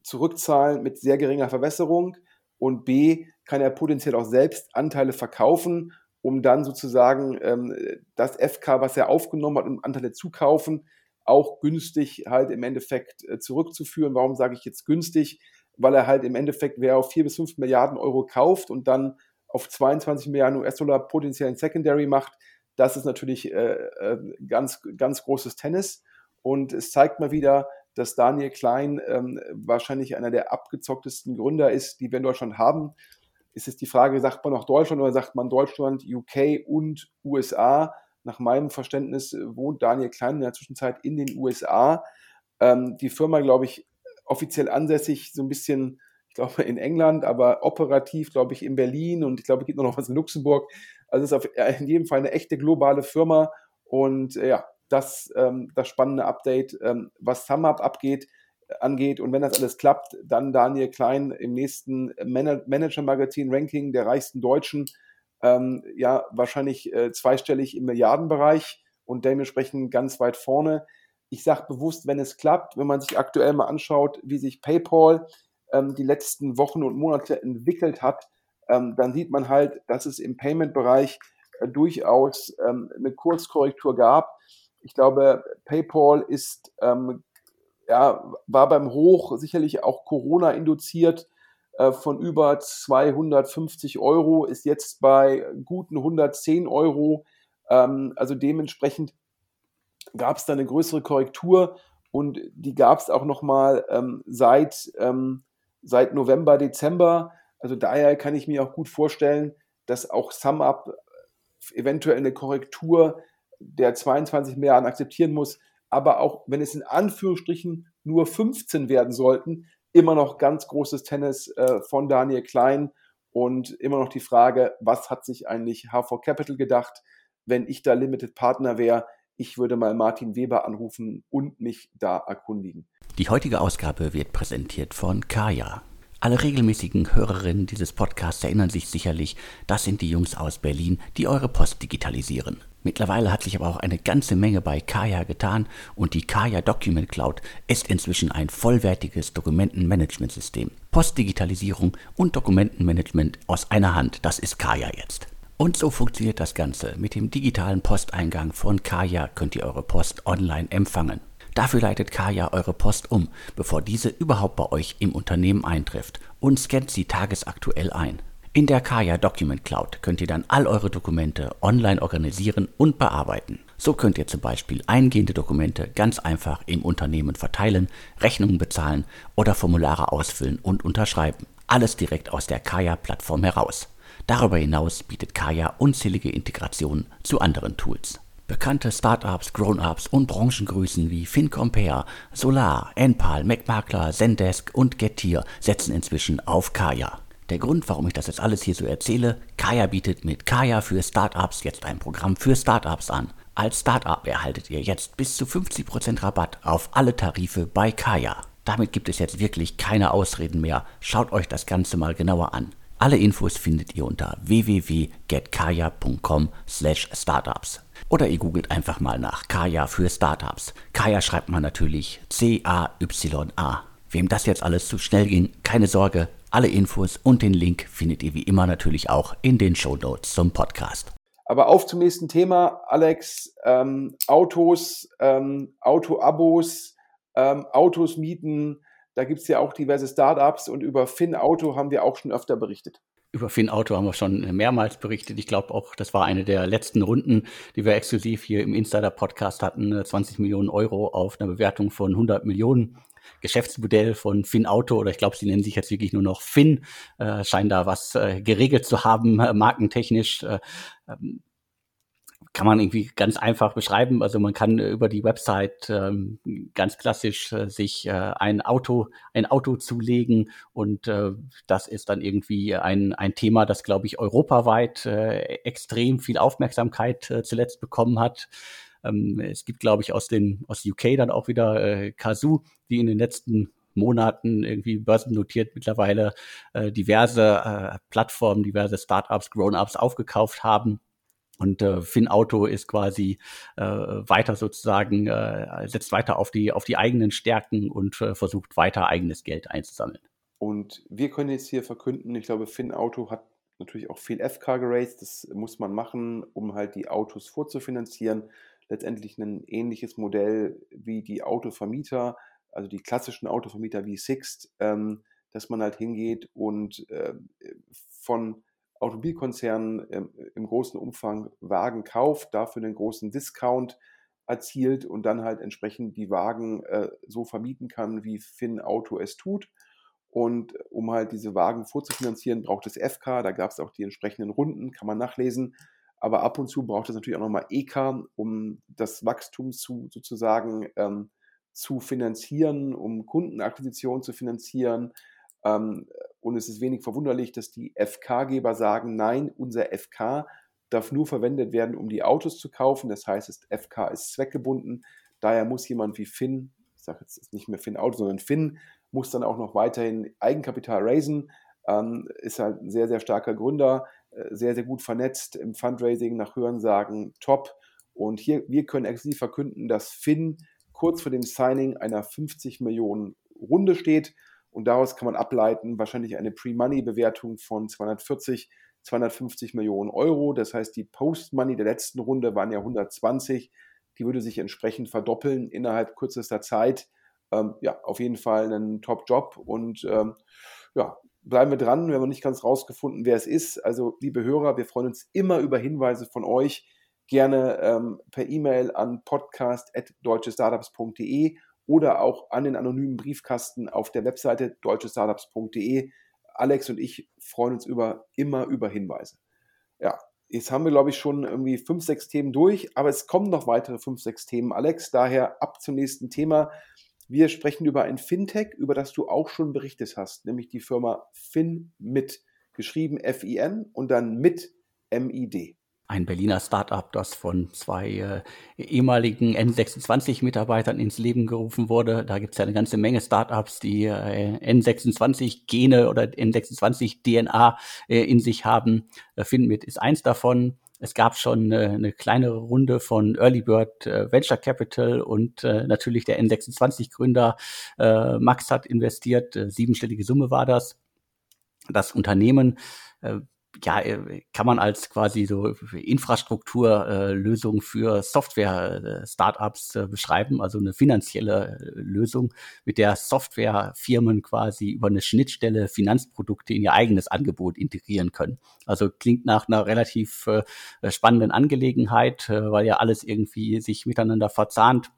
zurückzahlen mit sehr geringer Verwässerung und B, kann er potenziell auch selbst Anteile verkaufen, um dann sozusagen ähm, das FK, was er aufgenommen hat, um Anteile zu kaufen, auch günstig halt im Endeffekt äh, zurückzuführen. Warum sage ich jetzt günstig? Weil er halt im Endeffekt, wer auf 4 bis 5 Milliarden Euro kauft und dann auf 22 Milliarden US-Dollar potenziell ein Secondary macht, das ist natürlich äh, äh, ganz, ganz großes Tennis. Und es zeigt mal wieder, dass Daniel Klein ähm, wahrscheinlich einer der abgezocktesten Gründer ist, die wir in Deutschland haben. Ist es die Frage, sagt man noch Deutschland oder sagt man Deutschland, UK und USA? Nach meinem Verständnis wohnt Daniel Klein in der Zwischenzeit in den USA. Ähm, die Firma, glaube ich, offiziell ansässig so ein bisschen, ich glaube, in England, aber operativ, glaube ich, in Berlin und ich glaube, es gibt noch was in Luxemburg. Also es ist auf, in jedem Fall eine echte globale Firma und äh, ja, das, ähm, das spannende Update, ähm, was SumUp abgeht, angeht. Und wenn das alles klappt, dann Daniel Klein im nächsten Man Manager-Magazin-Ranking der reichsten Deutschen, ähm, ja, wahrscheinlich äh, zweistellig im Milliardenbereich und dementsprechend ganz weit vorne. Ich sage bewusst, wenn es klappt, wenn man sich aktuell mal anschaut, wie sich PayPal ähm, die letzten Wochen und Monate entwickelt hat, ähm, dann sieht man halt, dass es im Payment-Bereich äh, durchaus ähm, eine Kurzkorrektur gab. Ich glaube, PayPal ist ähm, ja, war beim Hoch sicherlich auch Corona induziert von über 250 Euro, ist jetzt bei guten 110 Euro. Ähm, also dementsprechend gab es da eine größere Korrektur und die gab es auch nochmal ähm, seit, ähm, seit November, Dezember. Also daher kann ich mir auch gut vorstellen, dass auch SumUp eventuell eine Korrektur der 22 Milliarden akzeptieren muss, aber auch wenn es in Anführungsstrichen nur 15 werden sollten, immer noch ganz großes Tennis äh, von Daniel Klein und immer noch die Frage, was hat sich eigentlich HV Capital gedacht, wenn ich da Limited Partner wäre? Ich würde mal Martin Weber anrufen und mich da erkundigen. Die heutige Ausgabe wird präsentiert von Kaya. Alle regelmäßigen Hörerinnen dieses Podcasts erinnern sich sicherlich, das sind die Jungs aus Berlin, die eure Post digitalisieren. Mittlerweile hat sich aber auch eine ganze Menge bei Kaya getan und die Kaya Document Cloud ist inzwischen ein vollwertiges Dokumentenmanagementsystem. Postdigitalisierung und Dokumentenmanagement aus einer Hand, das ist Kaya jetzt. Und so funktioniert das Ganze. Mit dem digitalen Posteingang von Kaya könnt ihr eure Post online empfangen. Dafür leitet Kaya eure Post um, bevor diese überhaupt bei euch im Unternehmen eintrifft und scannt sie tagesaktuell ein. In der Kaya Document Cloud könnt ihr dann all eure Dokumente online organisieren und bearbeiten. So könnt ihr zum Beispiel eingehende Dokumente ganz einfach im Unternehmen verteilen, Rechnungen bezahlen oder Formulare ausfüllen und unterschreiben. Alles direkt aus der Kaya-Plattform heraus. Darüber hinaus bietet Kaya unzählige Integrationen zu anderen Tools. Bekannte Startups, Grown-ups und Branchengrößen wie FinCompare, Solar, Enpal, MacMakler, Zendesk und Getir setzen inzwischen auf Kaya. Der Grund, warum ich das jetzt alles hier so erzähle, Kaya bietet mit Kaya für Startups jetzt ein Programm für Startups an. Als Startup erhaltet ihr jetzt bis zu 50% Rabatt auf alle Tarife bei Kaya. Damit gibt es jetzt wirklich keine Ausreden mehr. Schaut euch das Ganze mal genauer an. Alle Infos findet ihr unter www.getkaya.com/startups. Oder ihr googelt einfach mal nach Kaya für Startups. Kaya schreibt man natürlich C-A-Y-A. Wem das jetzt alles zu schnell ging, keine Sorge. Alle Infos und den Link findet ihr wie immer natürlich auch in den Show Notes zum Podcast. Aber auf zum nächsten Thema, Alex. Ähm, Autos, ähm, Auto-Abos, ähm, Autos mieten. Da gibt es ja auch diverse Startups und über Finn Auto haben wir auch schon öfter berichtet. Über Finauto haben wir schon mehrmals berichtet. Ich glaube auch, das war eine der letzten Runden, die wir exklusiv hier im Insider-Podcast hatten. 20 Millionen Euro auf eine Bewertung von 100 Millionen. Geschäftsmodell von Finauto oder ich glaube, sie nennen sich jetzt wirklich nur noch Fin, äh, scheinen da was äh, geregelt zu haben, äh, markentechnisch. Äh, ähm, kann man irgendwie ganz einfach beschreiben. Also man kann über die Website ähm, ganz klassisch äh, sich äh, ein Auto, ein Auto zulegen und äh, das ist dann irgendwie ein, ein Thema, das glaube ich europaweit äh, extrem viel Aufmerksamkeit äh, zuletzt bekommen hat. Ähm, es gibt glaube ich aus den aus UK dann auch wieder äh, Kazoo, die in den letzten Monaten irgendwie börsennotiert mittlerweile äh, diverse äh, Plattformen, diverse Startups, Grown-ups aufgekauft haben und äh, Finauto ist quasi äh, weiter sozusagen, äh, setzt weiter auf die, auf die eigenen Stärken und äh, versucht weiter eigenes Geld einzusammeln. Und wir können jetzt hier verkünden, ich glaube, Finauto hat natürlich auch viel FK geraced. Das muss man machen, um halt die Autos vorzufinanzieren. Letztendlich ein ähnliches Modell wie die Autovermieter, also die klassischen Autovermieter wie Sixt, ähm, dass man halt hingeht und äh, von Automobilkonzern ähm, im großen Umfang Wagen kauft, dafür einen großen Discount erzielt und dann halt entsprechend die Wagen äh, so vermieten kann, wie Finn Auto es tut. Und um halt diese Wagen vorzufinanzieren, braucht es FK, da gab es auch die entsprechenden Runden, kann man nachlesen. Aber ab und zu braucht es natürlich auch nochmal EK, um das Wachstum zu sozusagen ähm, zu finanzieren, um Kundenakquisition zu finanzieren, ähm, und es ist wenig verwunderlich, dass die FK-Geber sagen, nein, unser FK darf nur verwendet werden, um die Autos zu kaufen. Das heißt, FK ist zweckgebunden. Daher muss jemand wie Finn, ich sage jetzt nicht mehr Finn Auto, sondern Finn, muss dann auch noch weiterhin Eigenkapital raisen. Ähm, ist halt ein sehr, sehr starker Gründer, sehr, sehr gut vernetzt im Fundraising nach Hörensagen, top. Und hier, wir können exklusiv verkünden, dass Finn kurz vor dem Signing einer 50 Millionen Runde steht. Und daraus kann man ableiten, wahrscheinlich eine Pre-Money-Bewertung von 240, 250 Millionen Euro. Das heißt, die Post-Money der letzten Runde waren ja 120. Die würde sich entsprechend verdoppeln innerhalb kürzester Zeit. Ähm, ja, auf jeden Fall ein Top-Job. Und ähm, ja, bleiben wir dran. Wir haben noch nicht ganz rausgefunden, wer es ist. Also, liebe Hörer, wir freuen uns immer über Hinweise von euch. Gerne ähm, per E-Mail an podcast.deutschestartups.de oder auch an den anonymen Briefkasten auf der Webseite deutschestartups.de. Alex und ich freuen uns über, immer über Hinweise. Ja, jetzt haben wir, glaube ich, schon irgendwie fünf, sechs Themen durch, aber es kommen noch weitere fünf, sechs Themen, Alex. Daher ab zum nächsten Thema. Wir sprechen über ein Fintech, über das du auch schon berichtet hast, nämlich die Firma FinMit, geschrieben F-I-N und dann mit M-I-D ein Berliner Startup, das von zwei äh, ehemaligen N26-Mitarbeitern ins Leben gerufen wurde. Da gibt es ja eine ganze Menge Startups, die äh, N26-Gene oder N26-DNA äh, in sich haben. Äh, Finmit ist eins davon. Es gab schon äh, eine kleinere Runde von Early Bird äh, Venture Capital und äh, natürlich der N26-Gründer äh, Max hat investiert. Äh, siebenstellige Summe war das. Das Unternehmen äh, ja, äh, kann man als quasi so Infrastrukturlösung äh, für Software-Startups äh, beschreiben, also eine finanzielle äh, Lösung, mit der Softwarefirmen quasi über eine Schnittstelle Finanzprodukte in ihr eigenes Angebot integrieren können. Also klingt nach einer relativ äh, spannenden Angelegenheit, äh, weil ja alles irgendwie sich miteinander verzahnt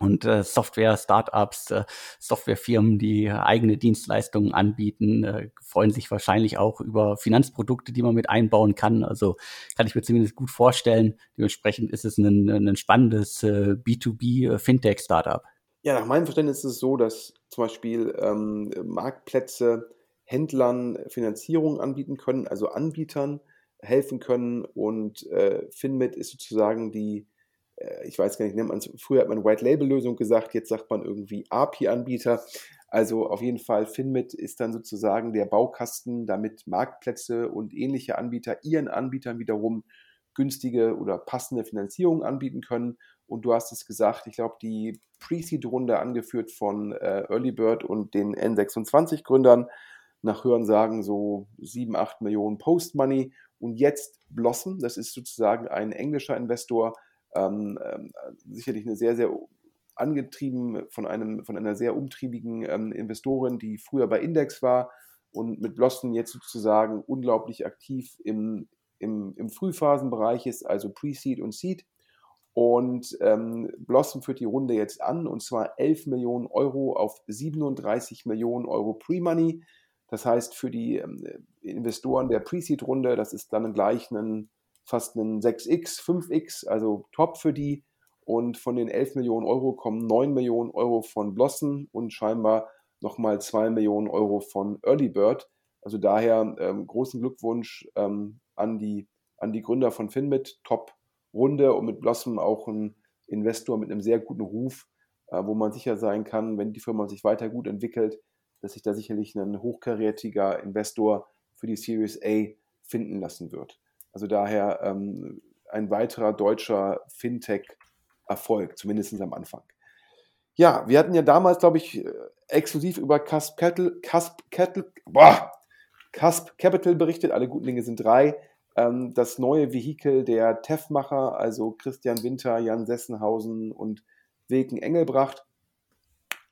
und äh, Software-Startups, äh, Softwarefirmen, die eigene Dienstleistungen anbieten, äh, freuen sich wahrscheinlich auch über Finanzprodukte, die man mit einbauen kann. Also kann ich mir zumindest gut vorstellen. Dementsprechend ist es ein, ein spannendes äh, B2B-Fintech-Startup. Ja, nach meinem Verständnis ist es so, dass zum Beispiel ähm, Marktplätze Händlern Finanzierung anbieten können, also Anbietern helfen können und äh, Finmit ist sozusagen die äh, ich weiß gar nicht, nennt man früher hat man White-Label-Lösung gesagt, jetzt sagt man irgendwie API-Anbieter. Also auf jeden Fall, Finmit ist dann sozusagen der Baukasten, damit Marktplätze und ähnliche Anbieter ihren Anbietern wiederum günstige oder passende Finanzierung anbieten können. Und du hast es gesagt, ich glaube, die Pre-Seed-Runde angeführt von äh, Early Bird und den N26-Gründern, nach Hörensagen so 7, 8 Millionen Post-Money. Und jetzt Blossom, das ist sozusagen ein englischer Investor, ähm, ähm, sicherlich eine sehr, sehr angetrieben von, einem, von einer sehr umtriebigen ähm, Investorin, die früher bei Index war und mit Blossom jetzt sozusagen unglaublich aktiv im, im, im Frühphasenbereich ist, also Pre-Seed und Seed. Und ähm, Blossom führt die Runde jetzt an und zwar 11 Millionen Euro auf 37 Millionen Euro Pre-Money. Das heißt, für die ähm, Investoren der Pre-Seed-Runde, das ist dann gleich ein fast einen 6x, 5x, also top für die. Und von den 11 Millionen Euro kommen 9 Millionen Euro von Blossom und scheinbar nochmal 2 Millionen Euro von Early Bird. Also daher ähm, großen Glückwunsch ähm, an, die, an die Gründer von Finmit. Top Runde und mit Blossom auch ein Investor mit einem sehr guten Ruf, äh, wo man sicher sein kann, wenn die Firma sich weiter gut entwickelt, dass sich da sicherlich ein hochkarätiger Investor für die Series A finden lassen wird. Also daher ähm, ein weiterer deutscher Fintech-Erfolg, zumindest am Anfang. Ja, wir hatten ja damals, glaube ich, äh, exklusiv über Casp Capital, Casp Capital, boah, Casp Capital berichtet. Alle guten Dinge sind drei. Ähm, das neue Vehikel der TEF-Macher, also Christian Winter, Jan Sessenhausen und Wilken Engelbracht.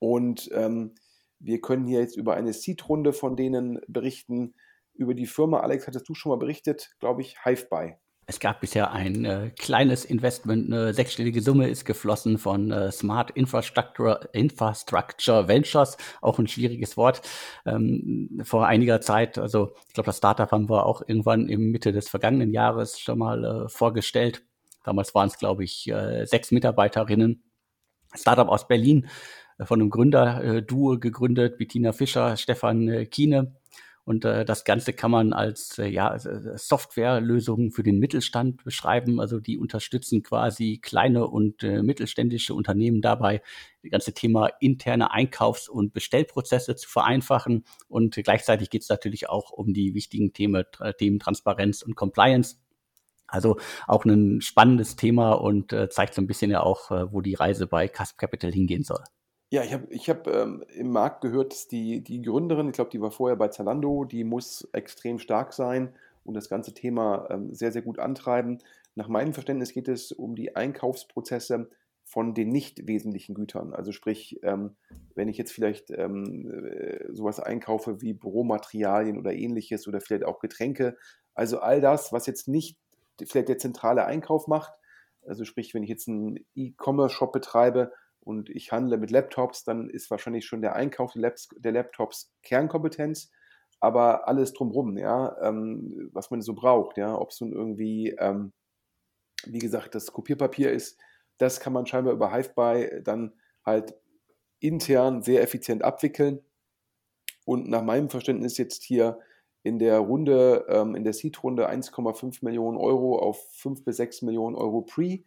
Und ähm, wir können hier jetzt über eine Seed-Runde von denen berichten über die Firma, Alex, hattest du schon mal berichtet, glaube ich, HiveBuy. Es gab bisher ein äh, kleines Investment, eine sechsstellige Summe ist geflossen von äh, Smart Infrastructure, Infrastructure Ventures, auch ein schwieriges Wort, ähm, vor einiger Zeit. Also ich glaube, das Startup haben wir auch irgendwann im Mitte des vergangenen Jahres schon mal äh, vorgestellt. Damals waren es, glaube ich, äh, sechs Mitarbeiterinnen. Startup aus Berlin, äh, von einem Gründer-Duo gegründet, Bettina Fischer, Stefan äh, Kiene Und äh, das Ganze kann man als äh, ja, Softwarelösungen für den Mittelstand beschreiben. Also die unterstützen quasi kleine und äh, mittelständische Unternehmen dabei, das ganze Thema interne Einkaufs- und Bestellprozesse zu vereinfachen. Und gleichzeitig geht es natürlich auch um die wichtigen Themen, Themen Transparenz und Compliance. Also auch ein spannendes Thema und äh, zeigt so ein bisschen ja auch, äh, wo die Reise bei Cusp Capital hingehen soll. Ja, ich habe ich hab, ähm, im Markt gehört, dass die, die Gründerin, ich glaube, die war vorher bei Zalando, die muss extrem stark sein und das ganze Thema ähm, sehr, sehr gut antreiben. Nach meinem Verständnis geht es um die Einkaufsprozesse von den nicht wesentlichen Gütern. Also sprich, ähm, wenn ich jetzt vielleicht ähm, äh, sowas einkaufe wie Büromaterialien oder ähnliches oder vielleicht auch Getränke, also all das, was jetzt nicht vielleicht der zentrale Einkauf macht, also sprich, wenn ich jetzt einen E-Commerce-Shop betreibe, und ich handle mit Laptops, dann ist wahrscheinlich schon der Einkauf der Laptops Kernkompetenz, aber alles drumherum, ja, ähm, was man so braucht, ja, ob es nun irgendwie, ähm, wie gesagt, das Kopierpapier ist, das kann man scheinbar über HiveBuy dann halt intern sehr effizient abwickeln. Und nach meinem Verständnis jetzt hier in der Runde, ähm, in der Seed-Runde 1,5 Millionen Euro auf 5 bis 6 Millionen Euro Pre.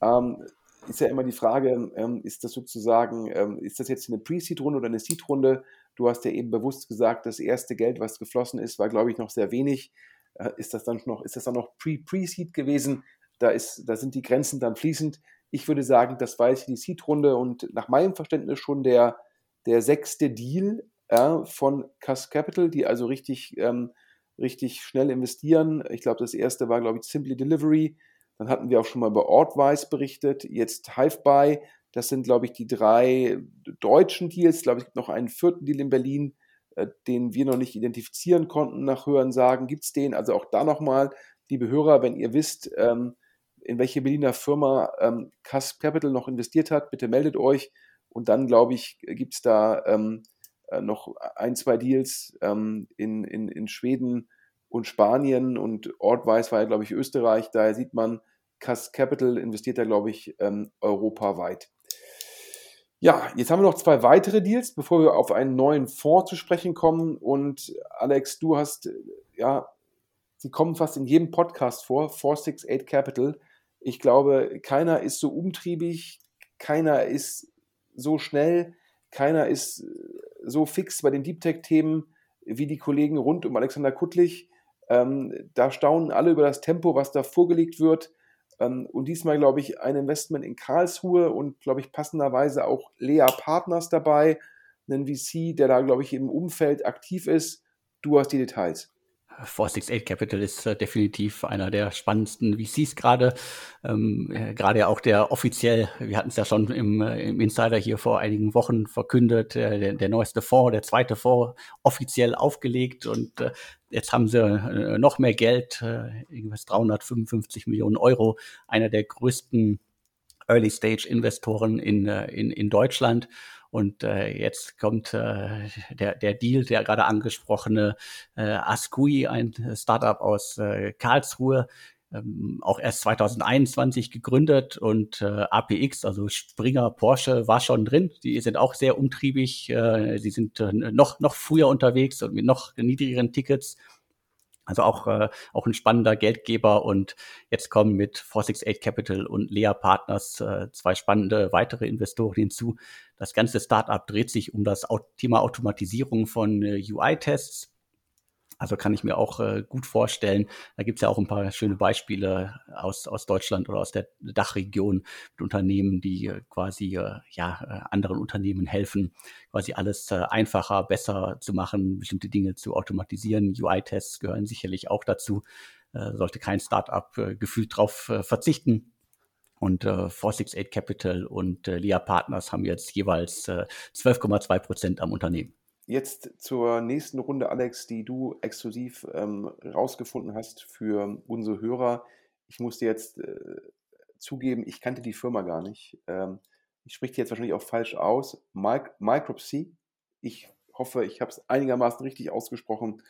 Ähm, ist ja immer die Frage, ähm, ist das sozusagen, ähm, ist das jetzt eine Pre-Seed-Runde oder eine Seed-Runde? Du hast ja eben bewusst gesagt, das erste Geld, was geflossen ist, war, glaube ich, noch sehr wenig. Äh, ist das dann noch, ist das dann noch Pre-Seed gewesen? Da, ist, da sind die Grenzen dann fließend. Ich würde sagen, das war jetzt die Seed-Runde und nach meinem Verständnis schon der, der sechste Deal äh, von Cass Capital, die also richtig, ähm, richtig schnell investieren. Ich glaube, das erste war, glaube ich, Simply Delivery dann hatten wir auch schon mal über Ortwise berichtet, jetzt HiveBuy. Das sind, glaube ich, die drei deutschen Deals. Ich glaube, es gibt noch einen vierten Deal in Berlin, äh, den wir noch nicht identifizieren konnten nach Hörensagen. Gibt es den? Also auch da nochmal, liebe Hörer, wenn ihr wisst, ähm, in welche Berliner Firma ähm, Capital noch investiert hat, bitte meldet euch. Und dann, glaube ich, gibt es da ähm, äh, noch ein, zwei Deals ähm, in, in, in Schweden und Spanien und Ortwise war ja, glaube ich, Österreich. Daher sieht man, Cass Capital investiert da, glaube ich, ähm, europaweit. Ja, jetzt haben wir noch zwei weitere Deals, bevor wir auf einen neuen Fonds zu sprechen kommen. Und Alex, du hast, ja, sie kommen fast in jedem Podcast vor, 468 Capital. Ich glaube, keiner ist so umtriebig, keiner ist so schnell, keiner ist so fix bei den Deep Tech-Themen wie die Kollegen rund um Alexander Kuttlich. Ähm, da staunen alle über das Tempo, was da vorgelegt wird. Ähm, und diesmal, glaube ich, ein Investment in Karlsruhe und, glaube ich, passenderweise auch Lea Partners dabei, einen VC, der da, glaube ich, im Umfeld aktiv ist. Du hast die Details. 468 Capital ist äh, definitiv einer der spannendsten VCs gerade. Ähm, äh, gerade auch der offiziell, wir hatten es ja schon im, äh, im, Insider hier vor einigen Wochen verkündet, äh, der, der, neueste Fonds, der zweite Fonds offiziell aufgelegt und äh, jetzt haben sie äh, noch mehr Geld, irgendwas 355 Millionen Euro, einer der größten Early-Stage-Investoren in, in, in Deutschland. Und äh, jetzt kommt äh, der, der Deal, der gerade angesprochene äh, Ascui, ein Startup aus äh, Karlsruhe, ähm, auch erst 2021 gegründet und äh, APX, also Springer Porsche, war schon drin. Die sind auch sehr umtriebig. Äh, sie sind äh, noch, noch früher unterwegs und mit noch niedrigeren Tickets. Also auch, äh, auch ein spannender Geldgeber und jetzt kommen mit 468 Capital und Lea Partners äh, zwei spannende weitere Investoren hinzu. Das ganze Startup dreht sich um das Thema Automatisierung von äh, UI-Tests also kann ich mir auch äh, gut vorstellen. Da gibt es ja auch ein paar schöne Beispiele aus, aus Deutschland oder aus der Dachregion mit Unternehmen, die äh, quasi äh, ja, äh, anderen Unternehmen helfen, quasi alles äh, einfacher, besser zu machen, bestimmte Dinge zu automatisieren. UI-Tests gehören sicherlich auch dazu. Äh, sollte kein Startup äh, gefühlt drauf äh, verzichten. Und äh, 468 Capital und äh, LIA Partners haben jetzt jeweils äh, 12,2 Prozent am Unternehmen. Jetzt zur nächsten Runde, Alex, die du exklusiv ähm, rausgefunden hast für unsere Hörer. Ich musste jetzt äh, zugeben, ich kannte die Firma gar nicht. Ähm, ich spreche die jetzt wahrscheinlich auch falsch aus. Mic Micropsy. Ich hoffe, ich habe es einigermaßen richtig ausgesprochen.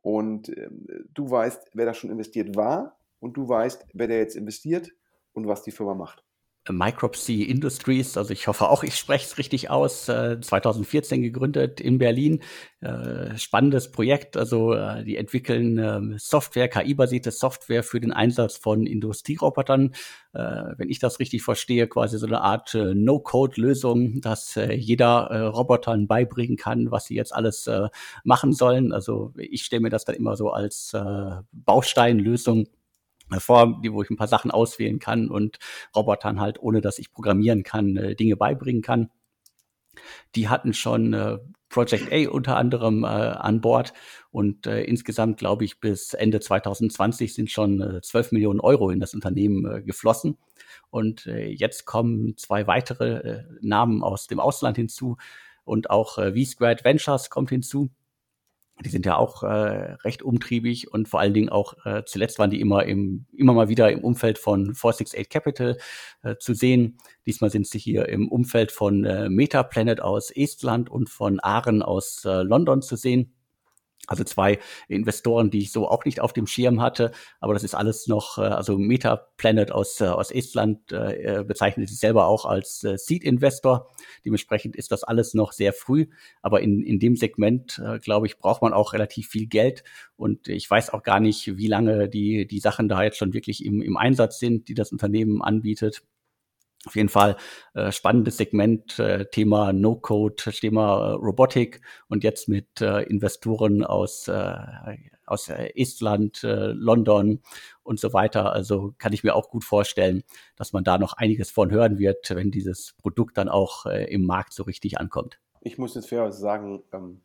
Und ähm, du weißt, wer da schon investiert war und du weißt, wer da jetzt investiert und was die Firma macht. Micropsy Industries, also ich hoffe auch, ich spreche es richtig aus, äh, 2014 gegründet in Berlin. Äh, spannendes Projekt, also äh, die entwickeln ähm, Software, KI-basierte Software für den Einsatz von Industrierobotern. Äh, wenn ich das richtig verstehe, quasi so eine Art äh, No-Code-Lösung, dass äh, jeder Robotern beibringen kann, was sie jetzt alles machen sollen. Also ich stelle mir das dann immer so als Bausteinlösung vor, die, wo ich ein paar Sachen auswählen kann und Robotern halt, ohne dass ich programmieren kann, äh, Dinge beibringen kann. Die hatten schon äh, Project A unter anderem äh, an Bord und äh, insgesamt, glaube ich, bis Ende 2020 sind schon äh, 12 Millionen Euro in das Unternehmen äh, geflossen. Und äh, jetzt kommen zwei weitere äh, Namen aus dem Ausland hinzu und auch äh, V-Squared Ventures kommt hinzu. Die sind ja auch äh, recht umtriebig und vor allen Dingen auch äh, zuletzt waren die immer im immer mal wieder im Umfeld von 468 Capital äh, zu sehen. Diesmal sind sie hier im Umfeld von äh, Metaplanet aus Estland und von Aren aus äh, London zu sehen. Also zwei Investoren, die ich so auch nicht auf dem Schirm hatte, aber das ist alles noch, äh, also Metaplanet aus, äh, aus Estland äh, bezeichnet sich selber auch als Seed-Investor. Dementsprechend ist das alles noch sehr früh, aber in, in dem Segment, glaube ich, braucht man auch relativ viel Geld und ich weiß auch gar nicht, wie lange die, die Sachen da jetzt schon wirklich im, im Einsatz sind, die das Unternehmen anbietet. Auf jeden Fall äh, spannendes Segment, äh, Thema No-Code, Thema äh, Robotik und jetzt mit äh, Investoren aus, äh, aus äh, Estland, äh, London und so weiter. Also kann ich mir auch gut vorstellen, dass man da noch einiges von hören wird, wenn dieses Produkt dann auch äh, im Markt so richtig ankommt. Ich muss jetzt fairerweise sagen, ähm,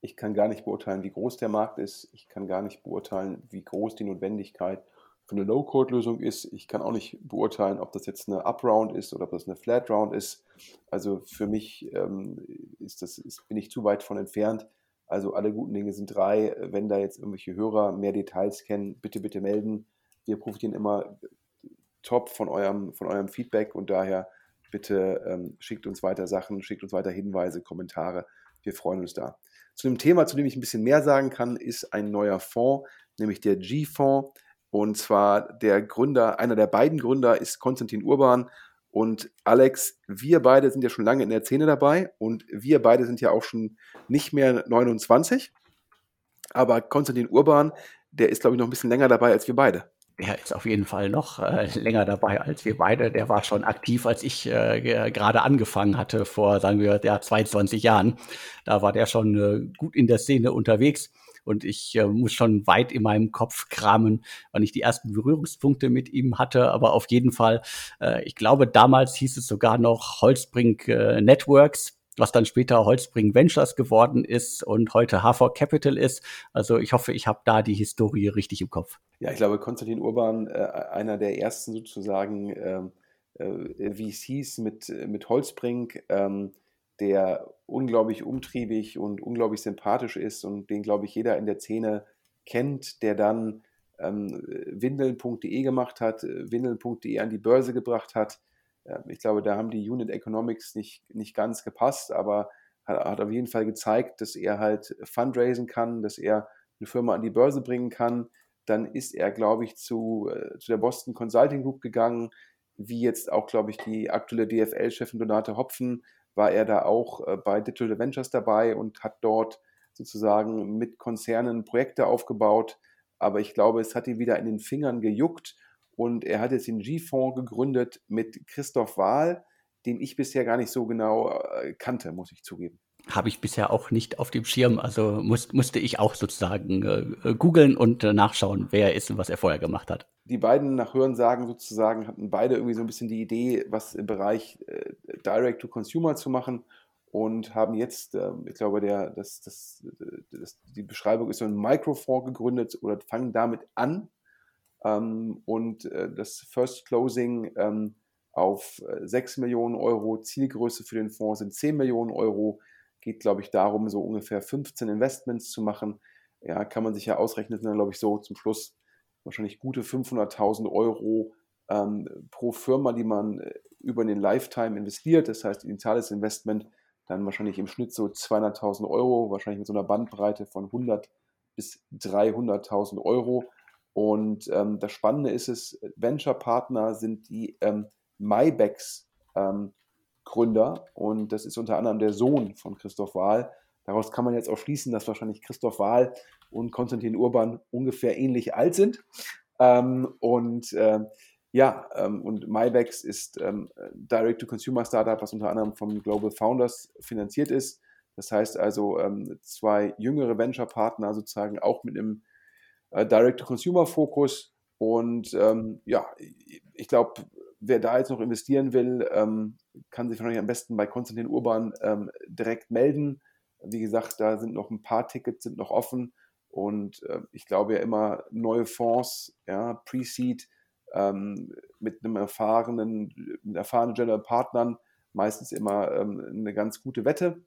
ich kann gar nicht beurteilen, wie groß der Markt ist. Ich kann gar nicht beurteilen, wie groß die Notwendigkeit ist für eine Low-Code-Lösung ist. Ich kann auch nicht beurteilen, ob das jetzt eine Up-Round ist oder ob das eine Flat-Round ist. Also für mich ähm, ist das, ist, bin ich zu weit von entfernt. Also alle guten Dinge sind drei. Wenn da jetzt irgendwelche Hörer mehr Details kennen, bitte, bitte melden. Wir profitieren immer top von eurem, von eurem Feedback und daher bitte ähm, schickt uns weiter Sachen, schickt uns weiter Hinweise, Kommentare. Wir freuen uns da. Zu dem Thema, zu dem ich ein bisschen mehr sagen kann, ist ein neuer Fonds, nämlich der G-Fonds. Und zwar der Gründer, einer der beiden Gründer ist Konstantin Urban. Und Alex, wir beide sind ja schon lange in der Szene dabei und wir beide sind ja auch schon nicht mehr 29. Aber Konstantin Urban, der ist, glaube ich, noch ein bisschen länger dabei als wir beide. Der ist auf jeden Fall noch äh, länger dabei als wir beide. Der war schon aktiv, als ich äh, gerade angefangen hatte, vor, sagen wir, ja, 22 Jahren. Da war der schon äh, gut in der Szene unterwegs. Und ich äh, muss schon weit in meinem Kopf kramen, wann ich die ersten Berührungspunkte mit ihm hatte. Aber auf jeden Fall, äh, ich glaube, damals hieß es sogar noch Holzbrink äh, Networks was dann später Holzbring Ventures geworden ist und heute HV Capital ist. Also ich hoffe, ich habe da die Historie richtig im Kopf. Ja, ich glaube, Konstantin Urban, äh, einer der ersten sozusagen ähm, äh, VCs mit, mit Holzbrink, ähm, der unglaublich umtriebig und unglaublich sympathisch ist und den, glaube ich, jeder in der Szene kennt, der dann ähm, windeln.de gemacht hat, windeln.de an die Börse gebracht hat. Ähm, ich glaube, da haben die Unit Economics nicht, nicht ganz gepasst, aber hat, hat auf jeden Fall gezeigt, dass er halt fundraisen kann, dass er eine Firma an die Börse bringen kann. Dann ist er, glaube ich, zu, äh, zu der Boston Consulting Group gegangen, wie jetzt auch, glaube ich, die aktuelle DFL-Chefin Donate Hopfen war er da auch äh, bei Digital Ventures dabei und hat dort sozusagen mit Konzernen Projekte aufgebaut. Aber ich glaube, es hat ihn wieder in den Fingern gejuckt und er hat jetzt den G-Fonds gegründet mit Christoph Wahl, den ich bisher gar nicht so genau äh, kannte, muss ich zugeben habe ich bisher auch nicht auf dem Schirm. Also muss, musste ich auch sozusagen äh, googeln und äh, nachschauen, wer er ist und was er vorher gemacht hat. Die beiden nach Hörensagen sozusagen hatten beide irgendwie so ein bisschen die Idee, was im Bereich äh, Direct to Consumer zu machen und haben jetzt, ähm, ich glaube, der, das, das, das, die Beschreibung ist so ein Microfonds gegründet oder fangen damit an. Ähm, und äh, das First Closing ähm, auf 6 äh, Millionen Euro, Zielgröße für den Fonds sind 10 Millionen Euro geht, glaube ich, darum, so ungefähr 15 Investments zu machen. Ja, kann man sich ja ausrechnen, dann glaube ich so zum Schluss wahrscheinlich gute 500.000 Euro ähm, pro Firma, die man äh, über den Lifetime investiert. Das heißt, initiales Investment dann wahrscheinlich im Schnitt so 200.000 Euro, wahrscheinlich mit so einer Bandbreite von 100 bis 300.000 Euro. Und ähm, das Spannende ist es, Venture Partner sind die ähm, MyBex ähm, Gründer und das ist unter anderem der Sohn von Christoph Wahl. Daraus kann man jetzt auch schließen, dass wahrscheinlich Christoph Wahl und Konstantin Urban ungefähr ähnlich alt sind. Ähm, und äh, ja, ähm, und MyBex ist ähm, Direct-to-Consumer-Startup, was unter anderem vom Global Founders finanziert ist. Das heißt also ähm, zwei jüngere Venture-Partner sozusagen auch mit einem äh, Direct-to-Consumer-Fokus. Und ähm, ja, ich glaube, wer da jetzt noch investieren will, ähm, kann sich wahrscheinlich am besten bei Konstantin Urban ähm, direkt melden. Wie gesagt, da sind noch ein paar Tickets sind noch offen und äh, ich glaube ja immer neue Fonds, ja, Pre-Seed ähm, mit einem erfahrenen, mit erfahrenen General Partnern meistens immer ähm, eine ganz gute Wette.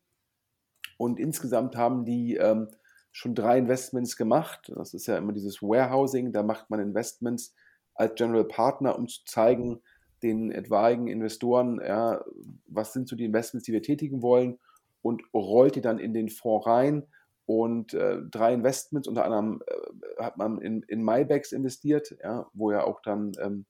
Und insgesamt haben die ähm, schon drei Investments gemacht. Das ist ja immer dieses Warehousing, da macht man Investments als General Partner, um zu zeigen, den etwaigen Investoren, ja, was sind so die Investments, die wir tätigen wollen und rollt die dann in den Fonds rein. Und äh, drei Investments, unter anderem äh, hat man in, in MyBags investiert, ja, wo ja auch dann ähm,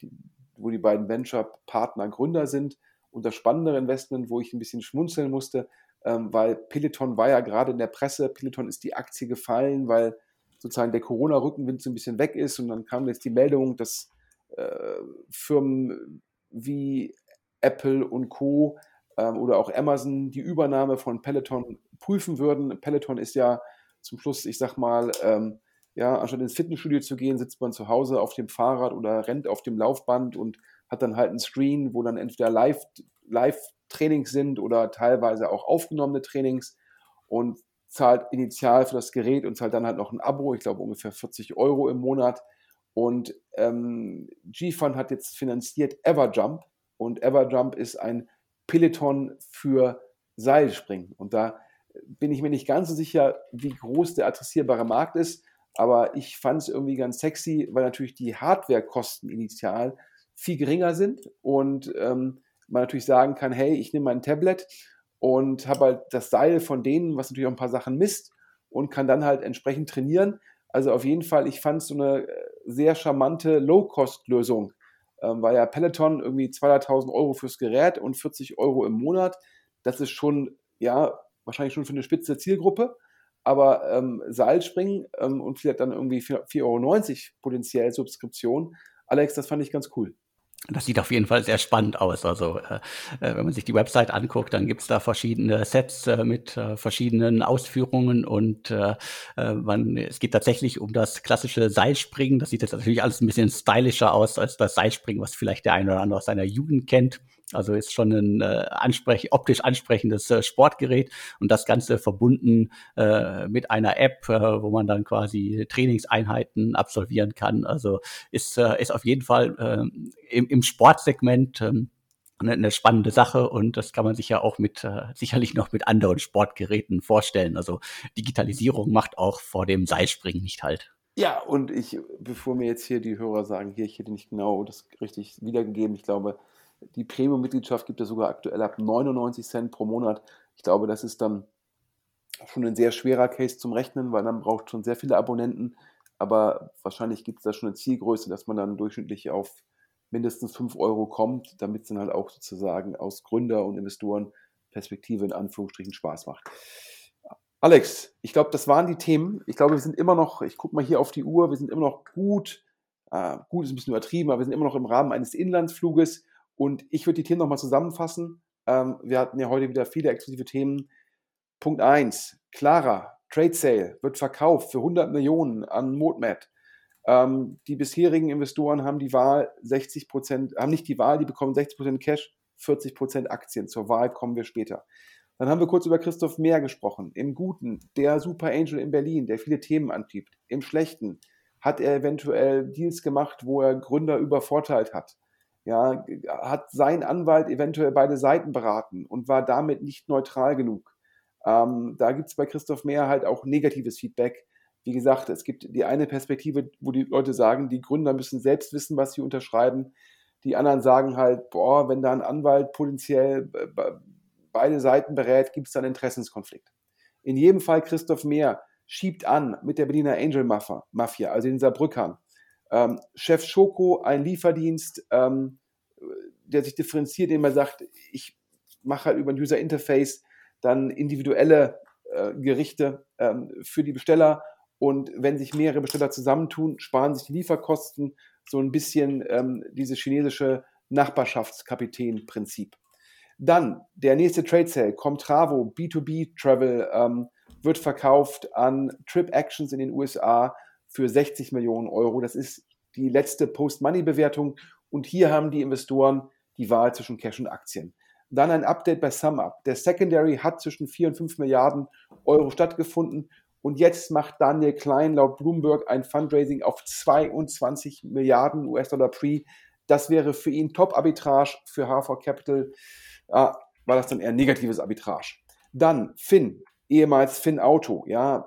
die, wo die beiden Venture-Partner Gründer sind. Und das spannendere Investment, wo ich ein bisschen schmunzeln musste, ähm, weil Peloton war ja gerade in der Presse, Peloton ist die Aktie gefallen, weil sozusagen der Corona-Rückenwind so ein bisschen weg ist. Und dann kam jetzt die Meldung, dass äh, Firmen wie Apple und Co. Ähm, oder auch Amazon die Übernahme von Peloton prüfen würden. Peloton ist ja zum Schluss, ich sag mal, ähm, ja, anstatt ins Fitnessstudio zu gehen, sitzt man zu Hause auf dem Fahrrad oder rennt auf dem Laufband und hat dann halt einen Screen, wo dann entweder live, live Trainings sind oder teilweise auch aufgenommene Trainings und zahlt initial für das Gerät und zahlt dann halt noch ein Abo, ich glaube ungefähr 40 Euro im Monat. Und ähm, G-Fund hat jetzt finanziert Everjump und Everjump ist ein Peloton für Seilspringen. Und da bin ich mir nicht ganz so sicher, wie groß der adressierbare Markt ist, aber ich fand es irgendwie ganz sexy, weil natürlich die Hardwarekosten initial viel geringer sind und ähm, man natürlich sagen kann, hey, ich nehme mein Tablet und habe halt das Seil von denen, was natürlich auch ein paar Sachen misst und kann dann halt entsprechend trainieren. Also auf jeden Fall, ich fand es so eine äh, sehr charmante Low-Cost-Lösung, ähm, weil ja Peloton irgendwie 200.000 Euro fürs Gerät und 40 Euro im Monat, das ist schon, ja, wahrscheinlich schon für eine spitze Zielgruppe, aber ähm, Seilspringen ähm, und vielleicht dann irgendwie 4,90 Euro potenziell Subskription. Alex, das fand ich ganz cool. Das sieht auf jeden Fall sehr spannend aus. Also äh, äh, wenn man sich die Website anguckt, dann gibt's da verschiedene Sets äh, mit äh, verschiedenen Ausführungen und äh, äh, man, es geht tatsächlich um das klassische Seilspringen. Das sieht jetzt natürlich alles ein bisschen stylischer aus als das Seilspringen, was vielleicht der eine oder andere aus seiner Jugend kennt. Also ist schon ein äh, ansprech optisch ansprechendes äh, Sportgerät und das Ganze verbunden äh, mit einer App, äh, wo man dann quasi Trainingseinheiten absolvieren kann. Also ist, äh, ist auf jeden Fall äh, im, im Sportsegment äh, eine, spannende Sache und das kann man sich ja auch mit äh, sicherlich noch mit anderen Sportgeräten vorstellen. Also Digitalisierung macht auch vor dem Seilspringen nicht halt. Ja, und ich, bevor mir jetzt hier die Hörer sagen, hier, ich hätte nicht genau das richtig wiedergegeben, ich glaube, die Premium-Mitgliedschaft gibt es sogar aktuell ab 99 Cent pro Monat. Ich glaube, das ist dann schon ein sehr schwerer Case zum Rechnen, weil man braucht schon sehr viele Abonnenten. Aber wahrscheinlich gibt es da schon eine Zielgröße, dass man dann durchschnittlich auf mindestens 5 Euro kommt, damit es dann halt auch sozusagen aus Gründer- und Investorenperspektive in Anführungsstrichen Spaß macht. Alex, ich glaube, das waren die Themen. Ich glaube, wir sind immer noch, ich gucke mal hier auf die Uhr, wir sind immer noch gut, äh, gut ist ein bisschen übertrieben, aber wir sind immer noch im Rahmen eines Inlandsfluges. Und ich würde die Themen nochmal zusammenfassen. Ähm, wir hatten ja heute wieder viele exklusive Themen. Punkt 1, Clara, Trade Sale, wird verkauft für 100 Millionen an ModMed. Ähm, die bisherigen Investoren haben die Wahl, 60 Prozent, haben nicht die Wahl, die bekommen 60 Prozent Cash, 40 Prozent Aktien. Zur Wahl kommen wir später. Dann haben wir kurz über Christoph Mehr gesprochen. Im Guten, der Super Angel in Berlin, der viele Themen antreibt. Im Schlechten hat er eventuell Deals gemacht, wo er Gründer übervorteilt hat ja, hat sein Anwalt eventuell beide Seiten beraten und war damit nicht neutral genug. Ähm, da gibt es bei Christoph Mehr halt auch negatives Feedback. Wie gesagt, es gibt die eine Perspektive, wo die Leute sagen, die Gründer müssen selbst wissen, was sie unterschreiben. Die anderen sagen halt, boah, wenn da ein Anwalt potenziell beide Seiten berät, gibt es dann einen Interessenskonflikt. In jedem Fall Christoph Mehr schiebt an mit der Berliner Angel Mafia, also in Saarbrückern ähm, Chef Schoko, ein Lieferdienst, ähm, der sich differenziert, indem man sagt, ich mache halt über ein User Interface dann individuelle äh, Gerichte ähm, für die Besteller. Und wenn sich mehrere Besteller zusammentun, sparen sich die Lieferkosten, so ein bisschen ähm, dieses chinesische Nachbarschaftskapitän-Prinzip. Dann der nächste Trade Sale, Comtravo, B2B Travel, ähm, wird verkauft an Trip Actions in den USA für 60 Millionen Euro. Das ist die letzte Post-Money-Bewertung und hier haben die Investoren die Wahl zwischen Cash und Aktien. Dann ein Update bei SumUp. Der Secondary hat zwischen 4 und 5 Milliarden Euro stattgefunden und jetzt macht Daniel Klein laut Bloomberg ein Fundraising auf 22 Milliarden US-Dollar Pre. Das wäre für ihn Top-Arbitrage, für HV Capital ah, war das dann eher negatives Arbitrage. Dann Finn, ehemals Finn Auto, ja,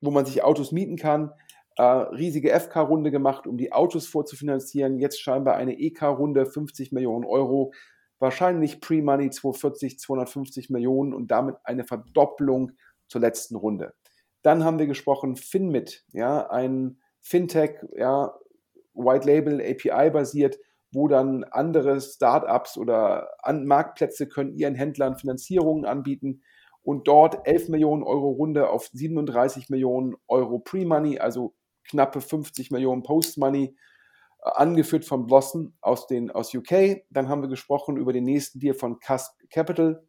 wo man sich Autos mieten kann. Äh, riesige FK-Runde gemacht, um die Autos vorzufinanzieren. Jetzt scheinbar eine EK-Runde, 50 Millionen Euro. Wahrscheinlich Pre-Money 240, 250 Millionen und damit eine Verdopplung zur letzten Runde. Dann haben wir gesprochen Finmit, ja, ein Fintech, ja, White Label, API basiert, wo dann andere Startups oder Marktplätze können ihren Händlern Finanzierungen anbieten und dort 11 Millionen Euro Runde auf 37 Millionen Euro Pre-Money, also knappe 50 Millionen Post-Money, äh, angeführt von Blossom aus, den, aus UK. Dann haben wir gesprochen über den nächsten Deal von Cusp Capital,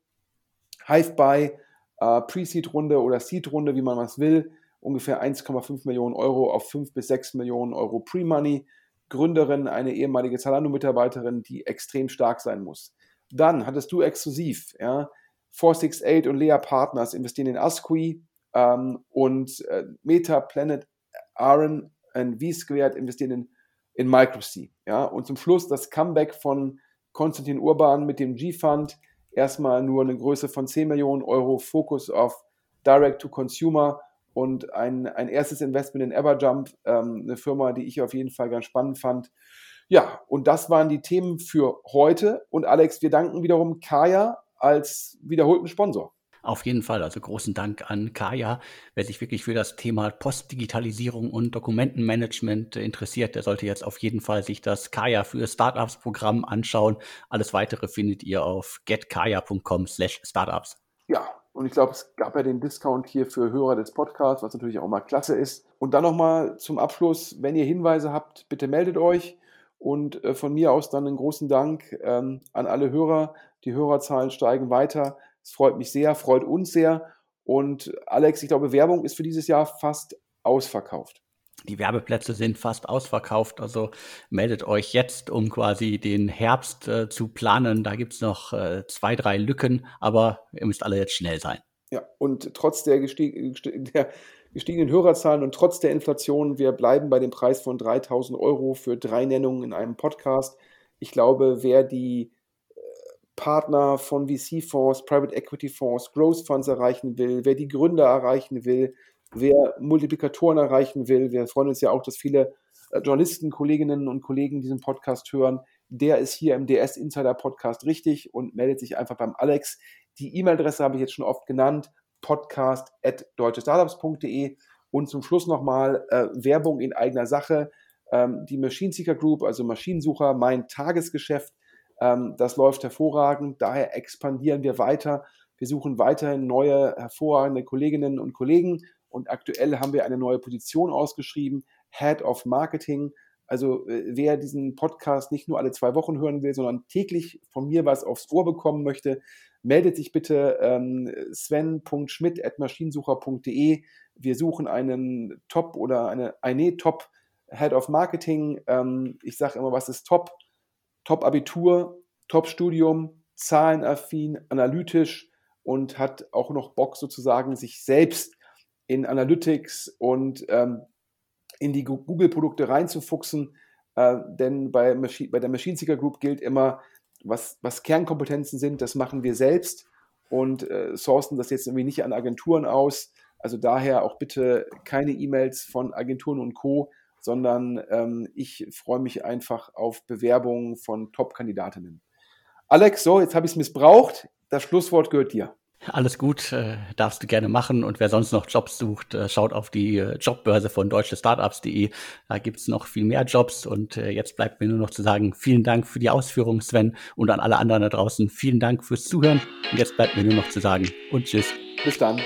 HiveBuy, äh, Pre-Seed-Runde oder Seed-Runde, wie man was will, ungefähr 1,5 Millionen Euro auf 5 bis 6 Millionen Euro Pre-Money. Gründerin, eine ehemalige Zalando-Mitarbeiterin, die extrem stark sein muss. Dann hattest du exklusiv, ja, 468 und Lea Partners investieren in Asqui ähm, und äh, Meta, Planet, Aaron und V-Squared investieren in, in MicroC. Ja, und zum Schluss das Comeback von Konstantin Urban mit dem G-Fund, erstmal nur eine Größe von 10 Millionen Euro, Fokus auf Direct-to-Consumer und ein, ein erstes Investment in Everjump, ähm, eine Firma, die ich auf jeden Fall ganz spannend fand. Ja, und das waren die Themen für heute. Und Alex, wir danken wiederum Kaya als wiederholten Sponsor. Auf jeden Fall. Also großen Dank an Kaya. Wer sich wirklich für das Thema Postdigitalisierung und Dokumentenmanagement interessiert, der sollte jetzt auf jeden Fall sich das Kaya für Startups Programm anschauen. Alles weitere findet ihr auf getkaya.com slash startups. Ja, und ich glaube, es gab ja den Discount hier für Hörer des Podcasts, was natürlich auch mal klasse ist. Und dann nochmal zum Abschluss, wenn ihr Hinweise habt, bitte meldet euch. Und äh, von mir aus dann einen großen Dank ähm, an alle Hörer. Die Hörerzahlen steigen weiter. Es freut mich sehr, freut uns sehr. Und Alex, ich glaube, Werbung ist für dieses Jahr fast ausverkauft. Die Werbeplätze sind fast ausverkauft, also meldet euch jetzt, um quasi den Herbst äh, zu planen. Da gibt es noch äh, zwei, drei Lücken, aber ihr müsst alle jetzt schnell sein. Ja, und trotz der, gestieg der gestiegenen Hörerzahlen und trotz der Inflation, wir bleiben bei dem Preis von 3000 Euro für drei Nennungen in einem Podcast. Ich glaube, wer die Partner von VC-Fonds, Private Equity-Fonds, Growth Funds erreichen will, wer die Gründer erreichen will, wer Multiplikatoren erreichen will. Wir freuen uns ja auch, dass viele äh, Journalisten, Kolleginnen und Kollegen diesen Podcast hören. Der ist hier im DS Insider Podcast richtig und meldet sich einfach beim Alex. Die E-Mail-Adresse habe ich jetzt schon oft genannt, podcast.deutschestartups.de. Und zum Schluss nochmal äh, Werbung in eigener Sache. Ähm, die Machine Seeker Group, also Maschinensucher, mein Tagesgeschäft ähm, das läuft hervorragend. Daher expandieren wir weiter. Wir suchen weiterhin neue, hervorragende Kolleginnen und Kollegen. Und aktuell haben wir eine neue Position ausgeschrieben, Head of Marketing. Also äh, wer diesen Podcast nicht nur alle zwei Wochen hören will, sondern täglich von mir was aufs Ohr bekommen möchte, meldet sich bitte ähm, sven.schmidt.maschinensucher.de. Wir suchen einen Top oder eine, eine Top Head of Marketing. Ähm, ich sage immer, was ist Top? Top-Abitur, Top-Studium, zahlenaffin, analytisch und hat auch noch Bock sozusagen, sich selbst in Analytics und ähm, in die Google-Produkte reinzufuchsen. Äh, denn bei, bei der Machine Seeker Group gilt immer, was, was Kernkompetenzen sind, das machen wir selbst und äh, sourcen das jetzt irgendwie nicht an Agenturen aus. Also daher auch bitte keine E-Mails von Agenturen und Co., sondern ähm, ich freue mich einfach auf Bewerbungen von Top-Kandidatinnen. Alex, so, jetzt habe ich es missbraucht. Das Schlusswort gehört dir. Alles gut, äh, darfst du gerne machen. Und wer sonst noch Jobs sucht, äh, schaut auf die äh, Jobbörse von deutschestartups.de. Da gibt's noch viel mehr Jobs. Und äh, jetzt bleibt mir nur noch zu sagen, vielen Dank für die Ausführungen, Sven, und an alle anderen da draußen. Vielen Dank fürs Zuhören. Und jetzt bleibt mir nur noch zu sagen und tschüss. Bis dann.